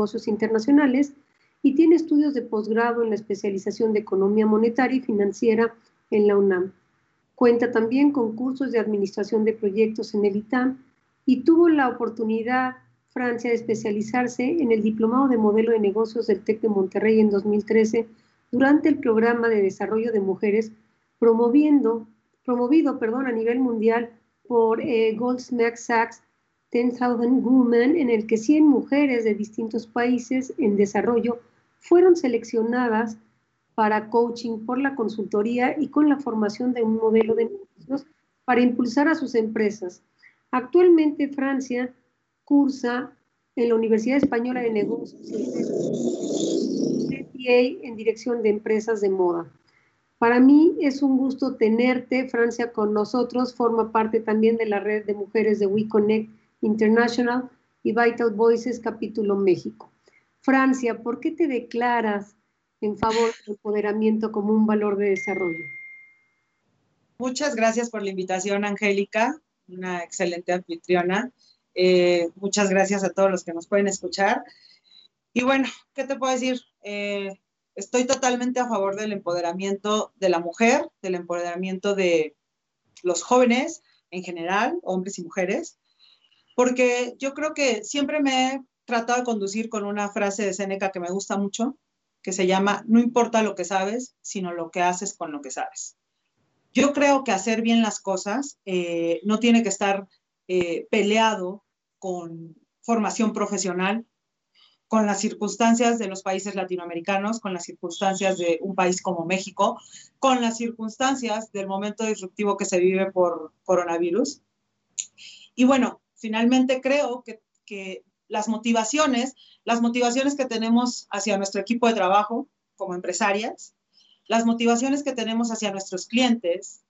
negocios internacionales y tiene estudios de posgrado en la especialización de economía monetaria y financiera en la UNAM. Cuenta también con cursos de administración de proyectos en el ITAM y tuvo la oportunidad, Francia, de especializarse en el Diplomado de Modelo de Negocios del TEC de Monterrey en 2013 durante el programa de desarrollo de mujeres promoviendo, promovido perdón, a nivel mundial por eh, Goldsmith Sachs 10,000 Women, en el que 100 mujeres de distintos países en desarrollo fueron seleccionadas para coaching por la consultoría y con la formación de un modelo de negocios para impulsar a sus empresas. Actualmente Francia cursa en la Universidad Española de Negocios en dirección de empresas de moda. Para mí es un gusto tenerte, Francia, con nosotros. Forma parte también de la red de mujeres de WeConnect International y Vital Voices Capítulo México. Francia, ¿por qué te declaras en favor del empoderamiento como un valor de desarrollo? Muchas gracias por la invitación, Angélica, una excelente anfitriona. Eh, muchas gracias a todos los que nos pueden escuchar. Y bueno, ¿qué te puedo decir? Eh, estoy totalmente a favor del empoderamiento de la mujer, del empoderamiento de los jóvenes en general, hombres y mujeres, porque yo creo que siempre me he tratado de conducir con una frase de Seneca que me gusta mucho, que se llama, no importa lo que sabes, sino lo que haces con lo que sabes. Yo creo que hacer bien las cosas eh, no tiene que estar eh, peleado con formación profesional, con las circunstancias de los países latinoamericanos, con las circunstancias de un país como México, con las circunstancias del momento disruptivo que se vive por coronavirus. Y bueno, finalmente creo que, las motivaciones, las motivaciones que tenemos hacia nuestro equipo de trabajo como empresarias, las motivaciones que tenemos hacia nuestros clientes,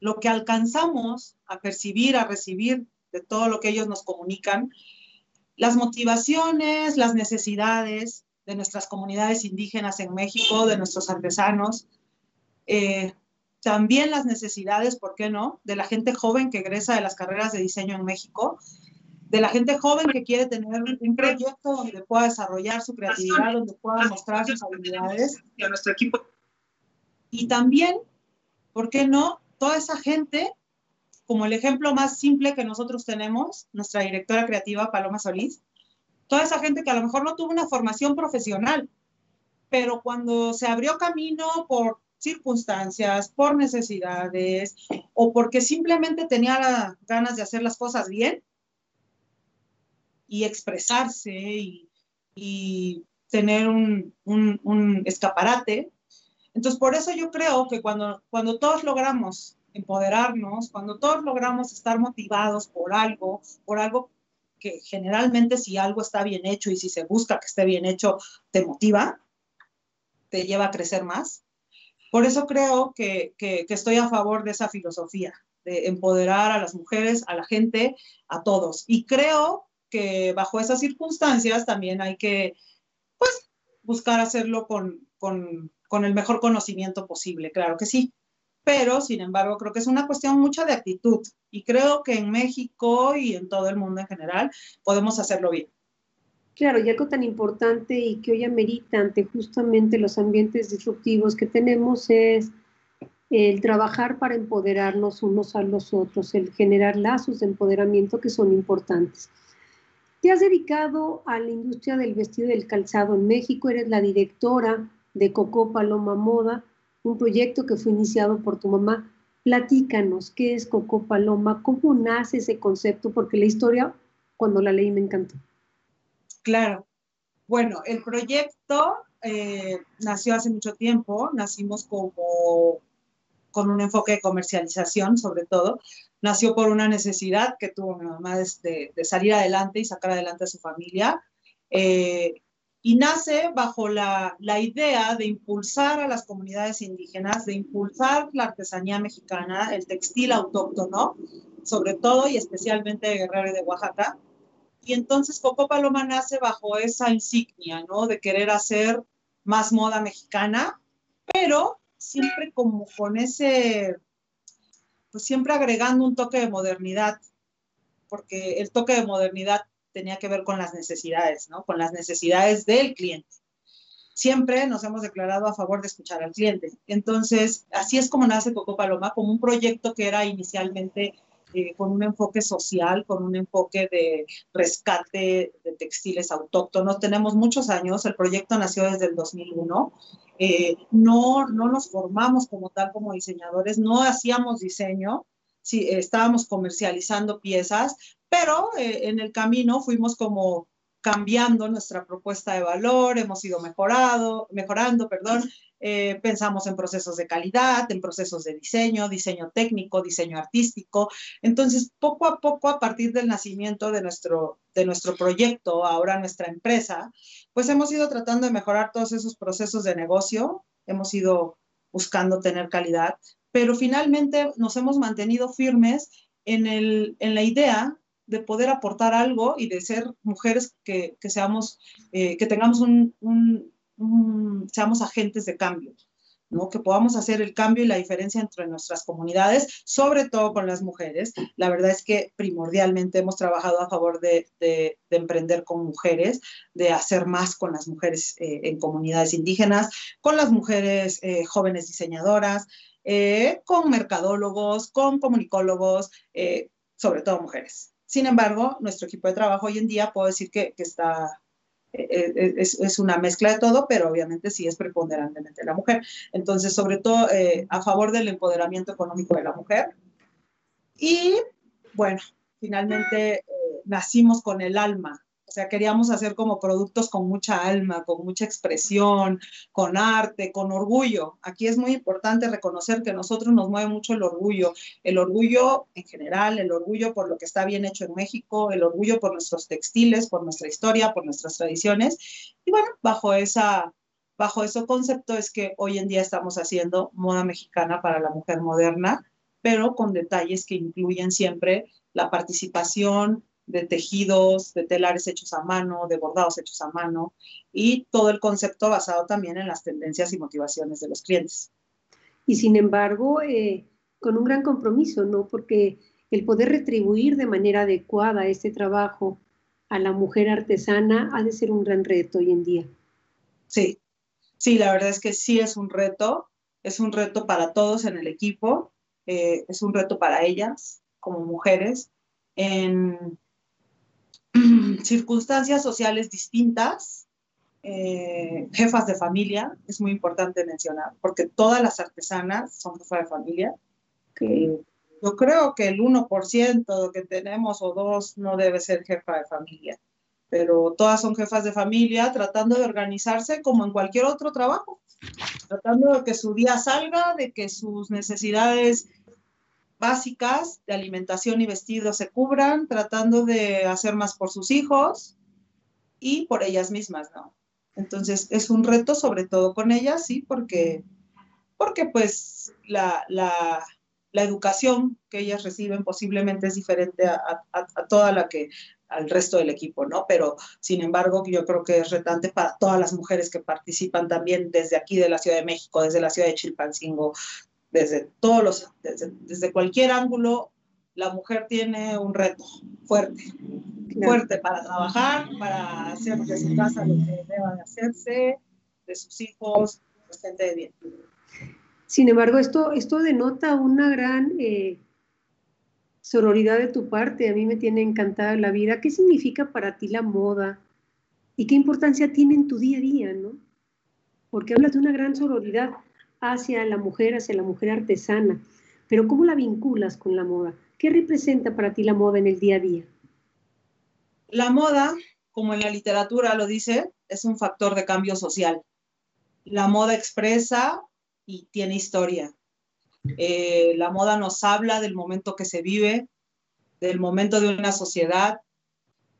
lo que alcanzamos a percibir, a recibir de todo lo que ellos nos comunican, las motivaciones, las necesidades de nuestras comunidades indígenas en México, de nuestros artesanos, eh, también las necesidades, ¿por qué no?, de la gente joven que egresa de las carreras de diseño en México, de la gente joven que quiere tener un proyecto donde pueda desarrollar su creatividad, donde pueda mostrar sus habilidades. Y a nuestro equipo. Y también, ¿por qué no?, toda esa gente, como el ejemplo más simple que nosotros tenemos, nuestra directora creativa Paloma Solís, toda esa gente que a lo mejor no tuvo una formación profesional, pero cuando se abrió camino por circunstancias, por necesidades o porque simplemente tenía ganas de hacer las cosas bien y expresarse y, tener un, un, escaparate. Entonces, por eso yo creo que cuando, cuando todos logramos empoderarnos, cuando todos logramos estar motivados por algo, por algo que generalmente si algo está bien hecho y si se busca que esté bien hecho, te motiva, te lleva a crecer más. Por eso creo que, estoy a favor de esa filosofía, de empoderar a las mujeres, a la gente, a todos. Y creo que bajo esas circunstancias también hay que, pues, buscar hacerlo con, con el mejor conocimiento posible, claro que sí. Pero, sin embargo, creo que es una cuestión mucha de actitud y creo que en México y en todo el mundo en general podemos hacerlo bien. Claro, y algo tan importante y que hoy amerita ante justamente los ambientes disruptivos que tenemos es el trabajar para empoderarnos unos a los otros, el generar lazos de empoderamiento que son importantes. Te has dedicado a la industria del vestido y del calzado en México, eres la directora de Coco Paloma Moda, un proyecto que fue iniciado por tu mamá. Platícanos, ¿qué es Coco Paloma? ¿Cómo nace ese concepto? Porque la historia, cuando la leí, me encantó. Claro. Bueno, el proyecto eh, nació hace mucho tiempo, nacimos como con un enfoque de comercialización sobre todo, nació por una necesidad que tuvo mi mamá de, salir adelante y sacar adelante a su familia. Eh, y nace bajo la, la, idea de impulsar a las comunidades indígenas, de impulsar la artesanía mexicana, el textil autóctono, sobre todo y especialmente de Guerrero y de Oaxaca, y entonces Coco Paloma nace bajo esa insignia, ¿no? De querer hacer más moda mexicana, pero siempre como con ese, pues siempre agregando un toque de modernidad, porque el toque de modernidad tenía que ver con las necesidades, ¿no? Con las necesidades del cliente. Siempre nos hemos declarado a favor de escuchar al cliente. Entonces, así es como nace Coco Paloma, como un proyecto que era inicialmente eh, con un enfoque social, con un enfoque de rescate de textiles autóctonos. Tenemos muchos años, el proyecto nació desde el 2001. Eh, no, no nos formamos como tal como diseñadores, no hacíamos diseño, sí, estábamos comercializando piezas, pero eh, en el camino fuimos como cambiando nuestra propuesta de valor, hemos ido mejorado, mejorando, perdón, eh, pensamos en procesos de calidad, en procesos de diseño, diseño técnico, diseño artístico. Entonces, poco a poco, a partir del nacimiento de nuestro, de nuestro proyecto, ahora nuestra empresa, pues hemos ido tratando de mejorar todos esos procesos de negocio, hemos ido buscando tener calidad, pero finalmente nos hemos mantenido firmes en, el, en la idea de poder aportar algo y de ser mujeres que, que seamos, eh, que tengamos un, un, seamos agentes de cambio, ¿no? que podamos hacer el cambio y la diferencia entre nuestras comunidades, sobre todo con las mujeres. La verdad es que primordialmente hemos trabajado a favor de, de, emprender con mujeres, de hacer más con las mujeres eh, en comunidades indígenas, con las mujeres eh, jóvenes diseñadoras, con mercadólogos, con comunicólogos, sobre todo mujeres. Sin embargo, nuestro equipo de trabajo hoy en día puedo decir que, está, eh, eh, es, una mezcla de todo, pero obviamente sí es preponderantemente la mujer. Entonces, sobre todo eh, a favor del empoderamiento económico de la mujer. Y bueno, finalmente nacimos con el alma o sea, queríamos hacer como productos con mucha alma, con mucha expresión, con arte, con orgullo. Aquí es muy importante reconocer que a nosotros nos mueve mucho el orgullo. El orgullo en general, el orgullo por lo que está bien hecho en México, el orgullo por nuestros textiles, por nuestra historia, por nuestras tradiciones. Y bueno, bajo esa bajo ese concepto es que hoy en día estamos haciendo moda mexicana para la mujer moderna, pero con detalles que incluyen siempre la participación, de tejidos, de telares hechos a mano, de bordados hechos a mano y todo el concepto basado también en las tendencias y motivaciones de los clientes. Y sin embargo, eh, con un gran compromiso, ¿no? Porque el poder retribuir de manera adecuada este trabajo a la mujer artesana ha de ser un gran reto hoy en día. Sí, sí, la verdad es que sí es un reto, es un reto para todos en el equipo, eh, es un reto para ellas como mujeres en circunstancias sociales distintas, eh, jefas de familia, es muy importante mencionar, porque todas las artesanas son jefas de familia. yo creo que el 1% que tenemos o dos no debe ser jefa de familia, pero todas son jefas de familia tratando de organizarse como en cualquier otro trabajo, tratando de que su día salga, de que sus necesidades básicas de alimentación y vestido se cubran, tratando de hacer más por sus hijos y por ellas mismas, ¿no? Entonces es un reto sobre todo con ellas, sí, porque, porque pues la, la, la educación que ellas reciben posiblemente es diferente a, a, toda la que al resto del equipo, ¿no? Pero sin embargo, yo creo que es retante para todas las mujeres que participan también desde aquí de la Ciudad de México, desde la ciudad de Chilpancingo, desde todos los, desde, cualquier ángulo, la mujer tiene un reto fuerte, fuerte para trabajar, para hacer de su casa lo que deba de hacerse, de sus hijos, pues, gente de bien. Sin embargo, esto, esto denota una gran eh, sororidad de tu parte. A mí me tiene encantada la vida. ¿Qué significa para ti la moda? ¿Y qué importancia tiene en tu día a día, no? Porque hablas de una gran sororidad hacia la mujer, hacia la mujer artesana. Pero ¿cómo la vinculas con la moda? ¿Qué representa para ti la moda en el día a día? La moda, como en la literatura lo dice, es un factor de cambio social. La moda expresa y tiene historia. Eh, la moda nos habla del momento que se vive, del momento de una sociedad,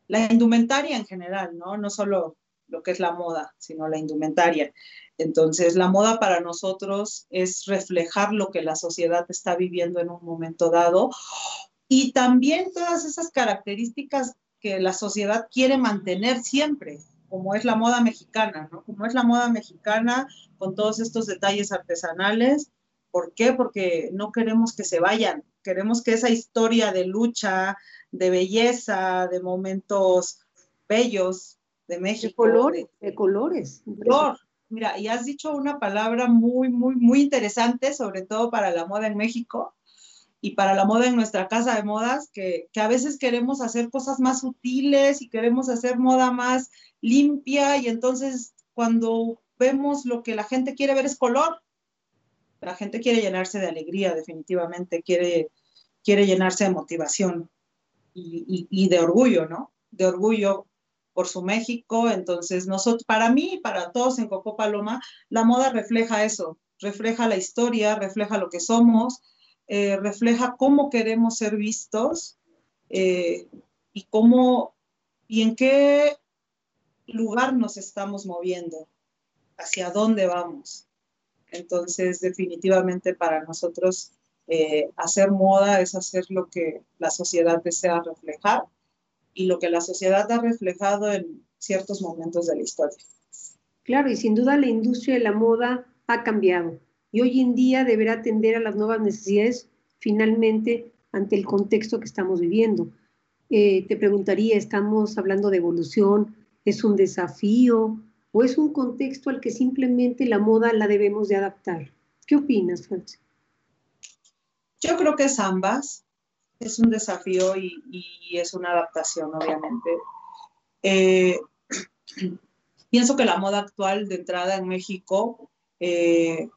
la indumentaria en general, ¿no? No solo lo que es la moda, sino la indumentaria. Entonces, la moda para nosotros es reflejar lo que la sociedad está viviendo en un momento dado y también todas esas características que la sociedad quiere mantener siempre, como es la moda mexicana, ¿no? Como es la moda mexicana con todos estos detalles artesanales. ¿Por qué? Porque no queremos que se vayan, queremos que esa historia de lucha, de belleza, de momentos bellos de México. De colores, de, colores. Color. Mira, y has dicho una palabra muy, muy, muy interesante, sobre todo para la moda en México y para la moda en nuestra casa de modas, que, que a veces queremos hacer cosas más sutiles y queremos hacer moda más limpia y entonces cuando vemos lo que la gente quiere ver es color. La gente quiere llenarse de alegría, definitivamente, quiere, quiere llenarse de motivación y, y, de orgullo, ¿no? De orgullo por su México. Entonces, nosotros, para mí y para todos en Coco Paloma, la moda refleja eso, refleja la historia, refleja lo que somos, eh, refleja cómo queremos ser vistos eh, y cómo y en qué lugar nos estamos moviendo, hacia dónde vamos. Entonces, definitivamente para nosotros eh, hacer moda es hacer lo que la sociedad desea reflejar y lo que la sociedad ha reflejado en ciertos momentos de la historia. Claro, y sin duda la industria de la moda ha cambiado y hoy en día deberá atender a las nuevas necesidades finalmente ante el contexto que estamos viviendo. Eh, te preguntaría, ¿estamos hablando de evolución? ¿Es un desafío? o es un contexto al que simplemente la moda la debemos de adaptar? ¿Qué opinas, Francis? Yo creo que es ambas. Es un desafío y, es una adaptación, obviamente. Eh, pienso que la moda actual de entrada en México, eh,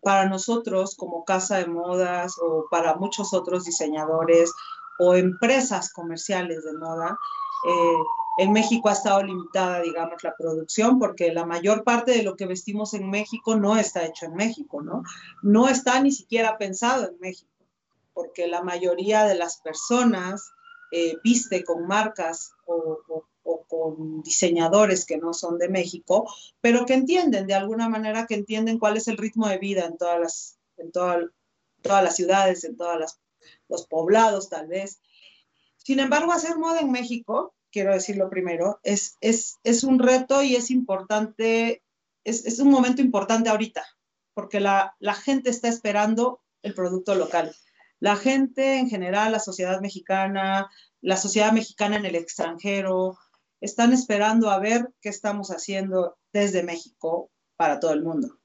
para nosotros como casa de modas o para muchos otros diseñadores o empresas comerciales de moda, eh, en México ha estado limitada, digamos, la producción, porque la mayor parte de lo que vestimos en México no está hecho en México, ¿no? No está ni siquiera pensado en México, porque la mayoría de las personas eh, viste con marcas o, con diseñadores que no son de México, pero que entienden, de alguna manera, que entienden cuál es el ritmo de vida en todas las, en todas las ciudades, en todos los poblados, tal vez. Sin embargo, hacer moda en México quiero decirlo primero, es, es, es un reto y es importante, es, es un momento importante ahorita, porque la, la, gente está esperando el producto local. La gente en general, la sociedad mexicana, la sociedad mexicana en el extranjero, están esperando a ver qué estamos haciendo desde México para todo el mundo.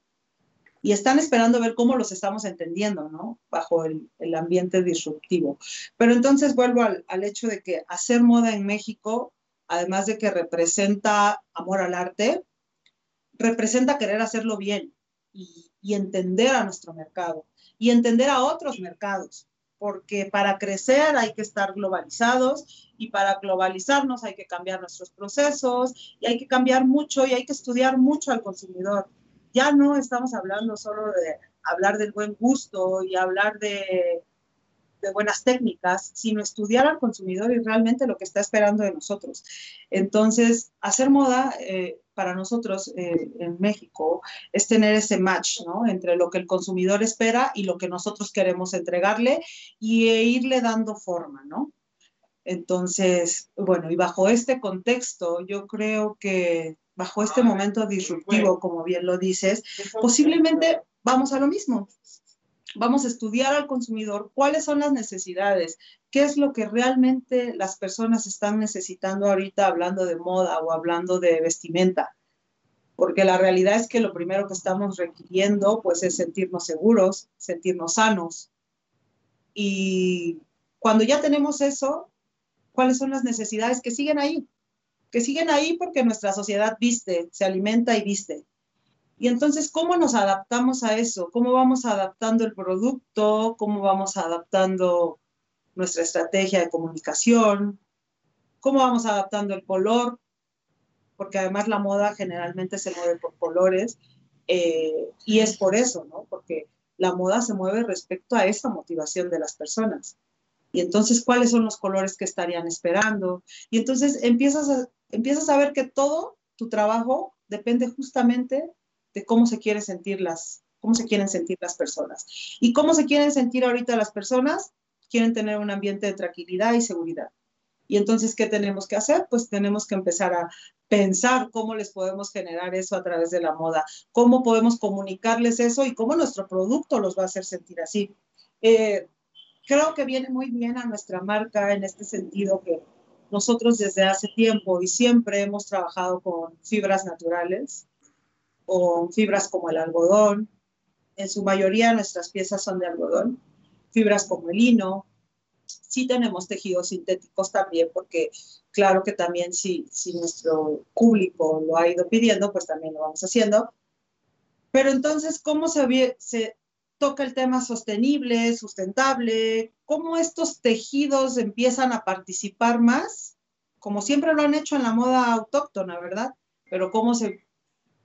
Y están esperando ver cómo los estamos entendiendo, ¿no? Bajo el, el ambiente disruptivo. Pero entonces vuelvo al, al hecho de que hacer moda en México, además de que representa amor al arte, representa querer hacerlo bien y, y, entender a nuestro mercado y entender a otros mercados, porque para crecer hay que estar globalizados y para globalizarnos hay que cambiar nuestros procesos y hay que cambiar mucho y hay que estudiar mucho al consumidor ya no estamos hablando solo de hablar del buen gusto y hablar de, buenas técnicas, sino estudiar al consumidor y realmente lo que está esperando de nosotros. Entonces, hacer moda eh, para nosotros eh, en México es tener ese match ¿no? entre lo que el consumidor espera y lo que nosotros queremos entregarle y e irle dando forma, ¿no? Entonces, bueno, y bajo este contexto, yo creo que bajo este momento disruptivo, como bien lo dices, posiblemente vamos a lo mismo. Vamos a estudiar al consumidor cuáles son las necesidades, qué es lo que realmente las personas están necesitando ahorita hablando de moda o hablando de vestimenta. Porque la realidad es que lo primero que estamos requiriendo pues es sentirnos seguros, sentirnos sanos. Y cuando ya tenemos eso, ¿cuáles son las necesidades que siguen ahí? que siguen ahí porque nuestra sociedad viste, se alimenta y viste. Y entonces, ¿cómo nos adaptamos a eso? ¿Cómo vamos adaptando el producto? ¿Cómo vamos adaptando nuestra estrategia de comunicación? ¿Cómo vamos adaptando el color? Porque además la moda generalmente se mueve por colores eh, y es por eso, ¿no? Porque la moda se mueve respecto a esa motivación de las personas. Y entonces, ¿cuáles son los colores que estarían esperando? Y entonces empiezas a, empiezas a ver que todo tu trabajo depende justamente de cómo se quieren sentir las, cómo se quieren sentir las personas. ¿Y cómo se quieren sentir ahorita las personas? Quieren tener un ambiente de tranquilidad y seguridad. Y entonces, ¿qué tenemos que hacer? Pues tenemos que empezar a pensar cómo les podemos generar eso a través de la moda, cómo podemos comunicarles eso y cómo nuestro producto los va a hacer sentir así. Eh, creo que viene muy bien a nuestra marca en este sentido que nosotros desde hace tiempo y siempre hemos trabajado con fibras naturales, o fibras como el algodón. En su mayoría nuestras piezas son de algodón. Fibras como el lino. Sí tenemos tejidos sintéticos también, porque claro que también si, si nuestro público lo ha ido pidiendo, pues también lo vamos haciendo. Pero entonces, ¿cómo se, se toca el tema sostenible, sustentable? ¿Cómo estos tejidos empiezan a participar más? Como siempre lo han hecho en la moda autóctona, ¿verdad? Pero cómo se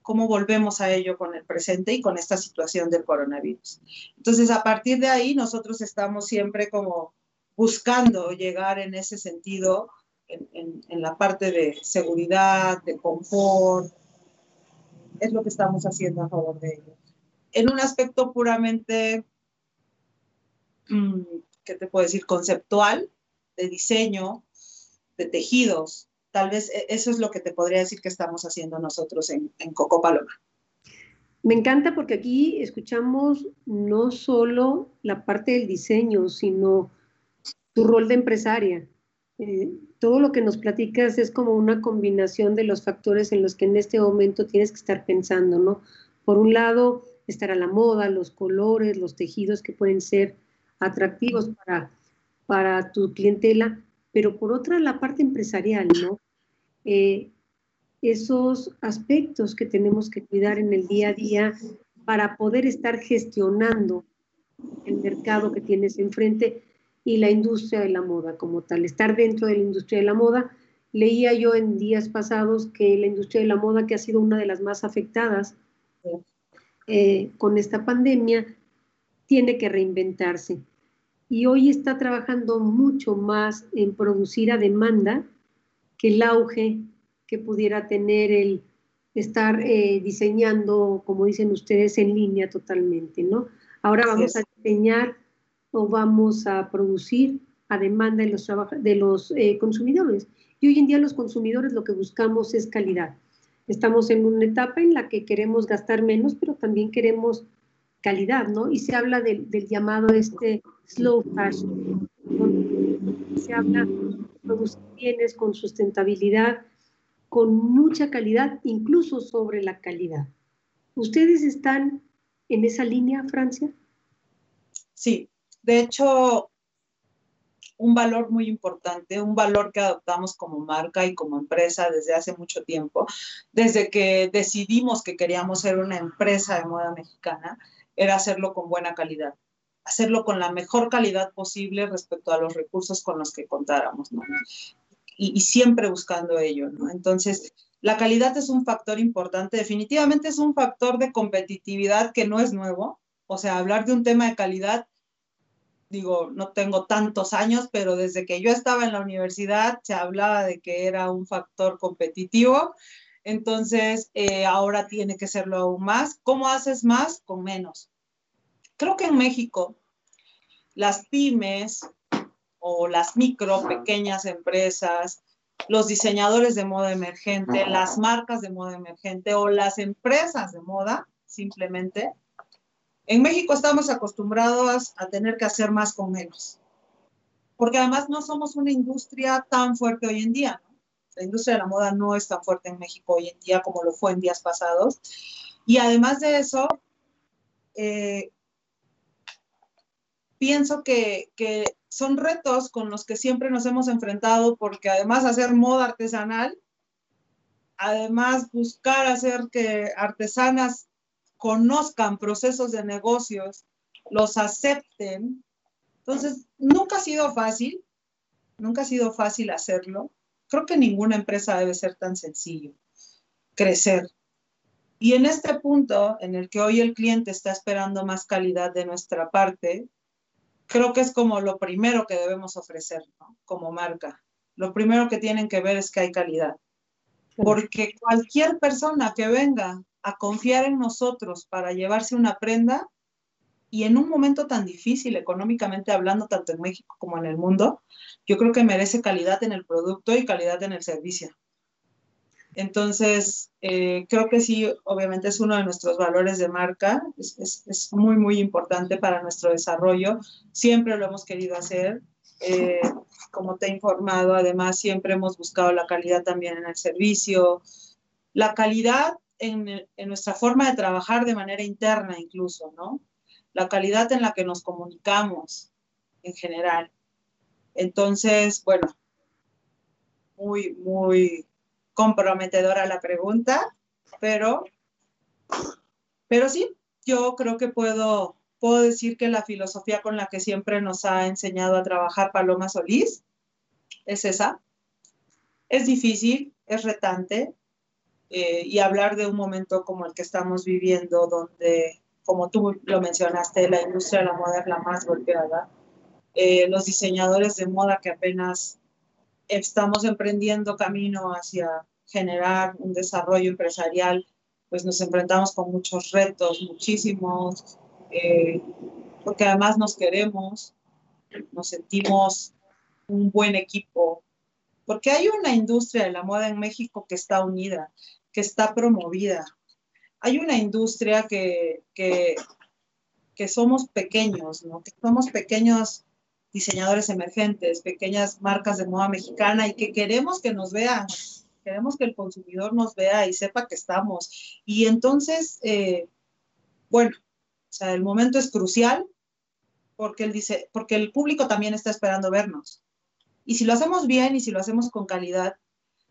cómo volvemos a ello con el presente y con esta situación del coronavirus. Entonces, a partir de ahí, nosotros estamos siempre como buscando llegar en ese sentido, en, la parte de seguridad, de confort. Es lo que estamos haciendo a favor de ellos. En un aspecto puramente, mm, ¿qué te puedo decir? Conceptual, de diseño, de tejidos, Tal vez e, eso es lo que te podría decir que estamos haciendo nosotros en, Coco Paloma. Me encanta porque aquí escuchamos no solo la parte del diseño, sino tu rol de empresaria. Eh, todo lo que nos platicas es como una combinación de los factores en los que en este momento tienes que estar pensando, ¿no? Por un lado, estar a la moda, los colores, los tejidos que pueden ser atractivos para, para tu clientela, pero por otra la parte empresarial, ¿no? Eh, esos aspectos que tenemos que cuidar en el día a día para poder estar gestionando el mercado que tienes enfrente y la industria de la moda como tal, estar dentro de la industria de la moda. Leía yo en días pasados que la industria de la moda, que ha sido una de las más afectadas eh, con esta pandemia, tiene que reinventarse y hoy está trabajando mucho más en producir a demanda que el auge que pudiera tener el estar eh, diseñando, como dicen ustedes, en línea totalmente, ¿no? Ahora vamos a diseñar o vamos a producir a demanda de los, de los eh, consumidores. Y hoy en día los consumidores lo que buscamos es calidad. Estamos en una etapa en la que queremos gastar menos, pero también queremos calidad, ¿no? Y se habla del, del llamado este slow fashion, se habla de producir bienes con sustentabilidad, con mucha calidad, incluso sobre la calidad. ¿Ustedes están en esa línea, Francia? Sí, de hecho, un valor muy importante, un valor que adoptamos como marca y como empresa desde hace mucho tiempo, desde que decidimos que queríamos ser una empresa de moda mexicana, era hacerlo con buena calidad, hacerlo con la mejor calidad posible respecto a los recursos con los que contáramos. Y, siempre buscando ello. Entonces, la calidad es un factor importante, definitivamente es un factor de competitividad que no es nuevo, o sea, hablar de un tema de calidad, digo, no tengo tantos años, pero desde que yo estaba en la universidad se hablaba de que era un factor competitivo entonces, eh, ahora tiene que serlo aún más. ¿Cómo haces más? Con menos. Creo que en México, las pymes o las micro, pequeñas empresas, los diseñadores de moda emergente, las marcas de moda emergente o las empresas de moda, simplemente, en México estamos acostumbrados a tener que hacer más con menos. Porque además no somos una industria tan fuerte hoy en día. La industria de la moda no es tan fuerte en México hoy en día como lo fue en días pasados. Y además de eso, eh, pienso que, que, son retos con los que siempre nos hemos enfrentado porque además hacer moda artesanal, además buscar hacer que artesanas conozcan procesos de negocios, los acepten. Entonces, nunca ha sido fácil, nunca ha sido fácil hacerlo creo que ninguna empresa debe ser tan sencillo, crecer. Y en este punto en el que hoy el cliente está esperando más calidad de nuestra parte, creo que es como lo primero que debemos ofrecer como marca. Lo primero que tienen que ver es que hay calidad. Porque cualquier persona que venga a confiar en nosotros para llevarse una prenda, y en un momento tan difícil económicamente hablando, tanto en México como en el mundo, yo creo que merece calidad en el producto y calidad en el servicio. Entonces, eh, creo que sí, obviamente es uno de nuestros valores de marca, es, es, muy, muy importante para nuestro desarrollo, siempre lo hemos querido hacer. Eh, como te he informado, además siempre hemos buscado la calidad también en el servicio, la calidad en, nuestra forma de trabajar de manera interna incluso, ¿no? La calidad en la que nos comunicamos en general. Entonces, bueno, muy, muy comprometedora la pregunta, pero, pero sí, yo creo que puedo, puedo decir que la filosofía con la que siempre nos ha enseñado a trabajar Paloma Solís es esa. Es difícil, es retante, eh, y hablar de un momento como el que estamos viviendo, donde, como tú lo mencionaste, la industria de la moda es la más golpeada. Eh, los diseñadores de moda que apenas estamos emprendiendo camino hacia generar un desarrollo empresarial, pues nos enfrentamos con muchos retos, muchísimos, eh, porque además nos queremos, nos sentimos un buen equipo, porque hay una industria de la moda en México que está unida, que está promovida. Hay una industria que, que, que somos pequeños, ¿no? que somos pequeños diseñadores emergentes, pequeñas marcas de moda mexicana y que queremos que nos vean, queremos que el consumidor nos vea y sepa que estamos. Y entonces, eh, bueno, o sea, el momento es crucial porque él dice, porque el público también está esperando vernos. Y si lo hacemos bien y si lo hacemos con calidad,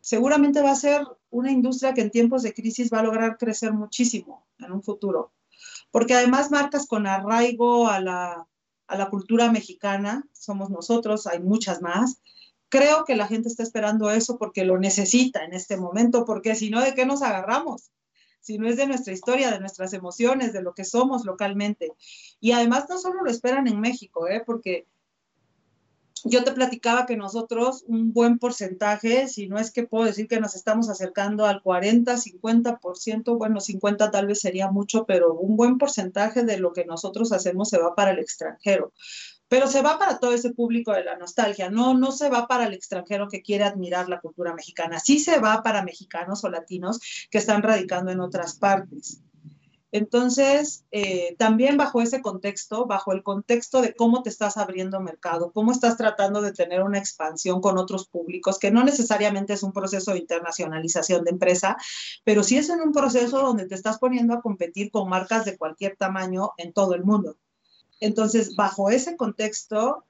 seguramente va a ser una industria que en tiempos de crisis va a lograr crecer muchísimo en un futuro. Porque además marcas con arraigo a la, a la cultura mexicana, somos nosotros, hay muchas más. Creo que la gente está esperando eso porque lo necesita en este momento, porque si no, ¿de qué nos agarramos? Si no es de nuestra historia, de nuestras emociones, de lo que somos localmente. Y además no solo lo esperan en México, ¿eh? porque yo te platicaba que nosotros un buen porcentaje, si no es que puedo decir que nos estamos acercando al 40, 50%, bueno, 50 tal vez sería mucho, pero un buen porcentaje de lo que nosotros hacemos se va para el extranjero. Pero se va para todo ese público de la nostalgia, no, no se va para el extranjero que quiere admirar la cultura mexicana, sí se va para mexicanos o latinos que están radicando en otras partes. Entonces, eh, también bajo ese contexto, bajo el contexto de cómo te estás abriendo mercado, cómo estás tratando de tener una expansión con otros públicos, que no necesariamente es un proceso de internacionalización de empresa, pero sí es en un proceso donde te estás poniendo a competir con marcas de cualquier tamaño en todo el mundo. Entonces, bajo ese contexto,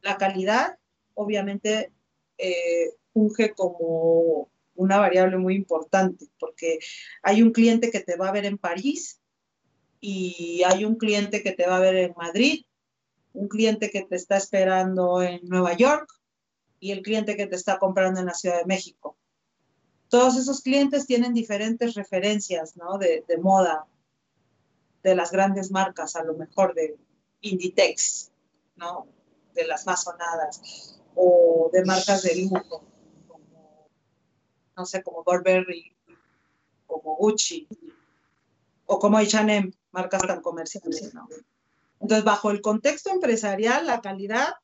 la calidad obviamente eh, funge como una variable muy importante, porque hay un cliente que te va a ver en París y hay un cliente que te va a ver en Madrid, un cliente que te está esperando en Nueva York y el cliente que te está comprando en la Ciudad de México. Todos esos clientes tienen diferentes referencias ¿no? de, moda, de las grandes marcas, a lo mejor de Inditex, ¿no? de las más sonadas, o de marcas de lujo no sé, como Burberry, como Gucci, o como H&M, marcas tan comerciales, ¿no? Entonces, bajo el contexto empresarial, la calidad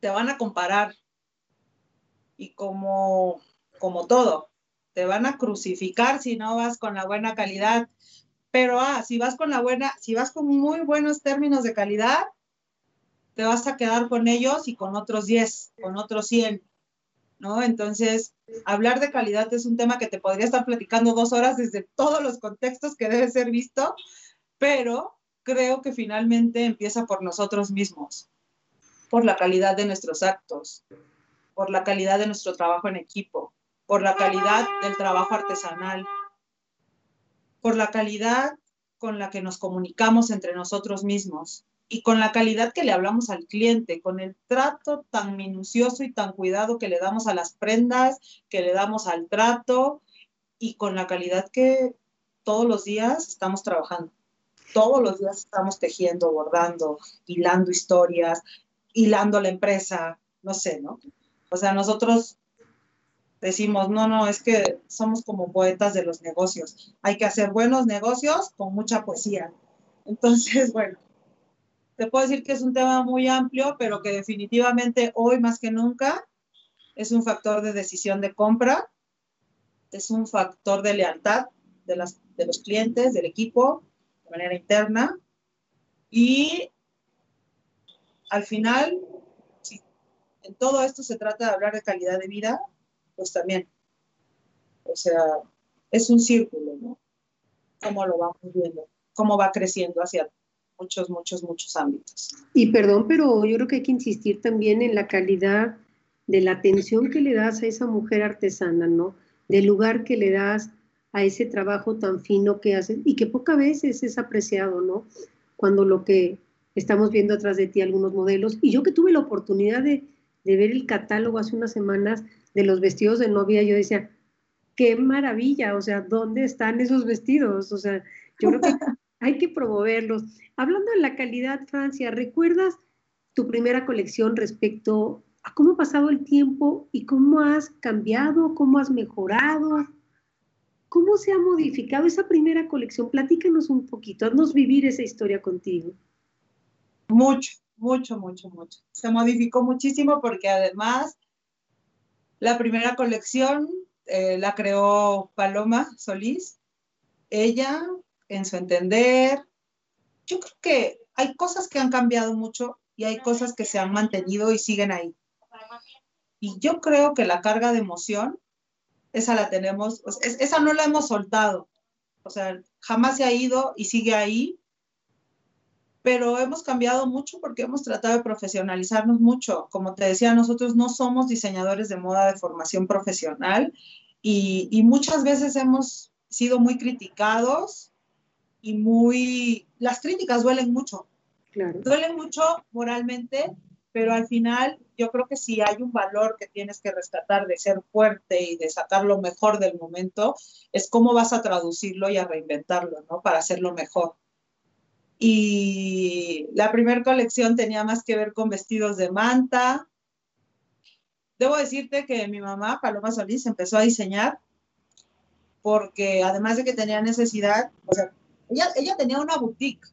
te van a comparar y como, como todo, te van a crucificar si no vas con la buena calidad. Pero ah, si vas con la buena, si vas con muy buenos términos de calidad, te vas a quedar con ellos y con otros 10, con otros 100. ¿No? Entonces, hablar de calidad es un tema que te podría estar platicando dos horas desde todos los contextos que debe ser visto, pero creo que finalmente empieza por nosotros mismos, por la calidad de nuestros actos, por la calidad de nuestro trabajo en equipo, por la calidad del trabajo artesanal, por la calidad con la que nos comunicamos entre nosotros mismos, y con la calidad que le hablamos al cliente, con el trato tan minucioso y tan cuidado que le damos a las prendas, que le damos al trato y con la calidad que todos los días estamos trabajando. Todos los días estamos tejiendo, bordando, hilando historias, hilando la empresa, no sé, ¿no? O sea, nosotros decimos, no, no, es que somos como poetas de los negocios. Hay que hacer buenos negocios con mucha poesía. Entonces, bueno, te puedo decir que es un tema muy amplio, pero que definitivamente hoy más que nunca es un factor de decisión de compra, es un factor de lealtad de, los clientes, del equipo, de manera interna. Y al final, en todo esto se trata de hablar de calidad de vida, pues también. O sea, es un círculo, ¿no? Cómo lo vamos viendo, cómo va creciendo hacia muchos, muchos, muchos ámbitos. Y perdón, pero yo creo que hay que insistir también en la calidad de la atención que le das a esa mujer artesana, ¿no? Del lugar que le das a ese trabajo tan fino que haces y que pocas veces es apreciado, ¿no? Cuando lo que estamos viendo atrás de ti algunos modelos, y yo que tuve la oportunidad de, de ver el catálogo hace unas semanas de los vestidos de novia, yo decía, qué maravilla, o sea, ¿dónde están esos vestidos? O sea, yo creo que hay que promoverlos. Hablando de la calidad, Francia, ¿recuerdas tu primera colección respecto a cómo ha pasado el tiempo y cómo has cambiado, cómo has mejorado? ¿Cómo se ha modificado esa primera colección? Platícanos un poquito, haznos vivir esa historia contigo. Mucho, mucho, mucho, mucho. Se modificó muchísimo porque además la primera colección eh, la creó Paloma Solís. Ella, en su entender, yo creo que hay cosas que han cambiado mucho y hay cosas que se han mantenido y siguen ahí. Y yo creo que la carga de emoción esa la tenemos, esa no la hemos soltado, o sea, jamás se ha ido y sigue ahí, pero hemos cambiado mucho porque hemos tratado de profesionalizarnos mucho. Como te decía, nosotros no somos diseñadores de moda de formación profesional y, y muchas veces hemos sido muy criticados y muy... Las críticas duelen mucho. Claro. Duelen mucho moralmente, pero al final yo creo que si hay un valor que tienes que rescatar de ser fuerte y de sacar lo mejor del momento, es cómo vas a traducirlo y a reinventarlo, ¿no? Para hacerlo mejor. Y la primera colección tenía más que ver con vestidos de manta. Debo decirte que mi mamá, Paloma Solís, empezó a diseñar porque además de que tenía necesidad, o sea, ella, ella tenía una boutique,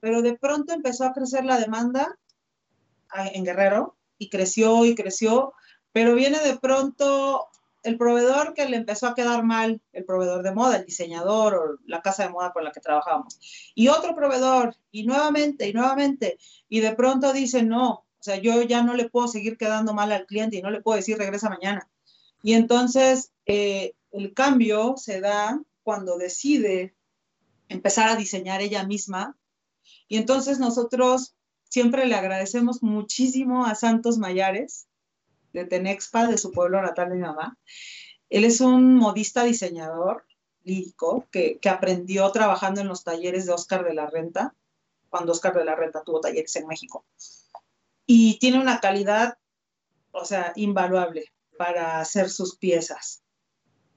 pero de pronto empezó a crecer la demanda en Guerrero y creció y creció, pero viene de pronto el proveedor que le empezó a quedar mal, el proveedor de moda, el diseñador o la casa de moda con la que trabajamos, y otro proveedor, y nuevamente, y nuevamente, y de pronto dice, no, o sea, yo ya no le puedo seguir quedando mal al cliente y no le puedo decir regresa mañana. Y entonces eh, el cambio se da cuando decide empezar a diseñar ella misma. Y entonces nosotros Siempre le agradecemos muchísimo a Santos Mayares, de Tenexpa, de su pueblo natal de mi mamá. Él es un modista diseñador lírico que, que, aprendió trabajando en los talleres de Oscar de la Renta, cuando Oscar de la Renta tuvo talleres en México. Y tiene una calidad, o sea, invaluable para hacer sus piezas.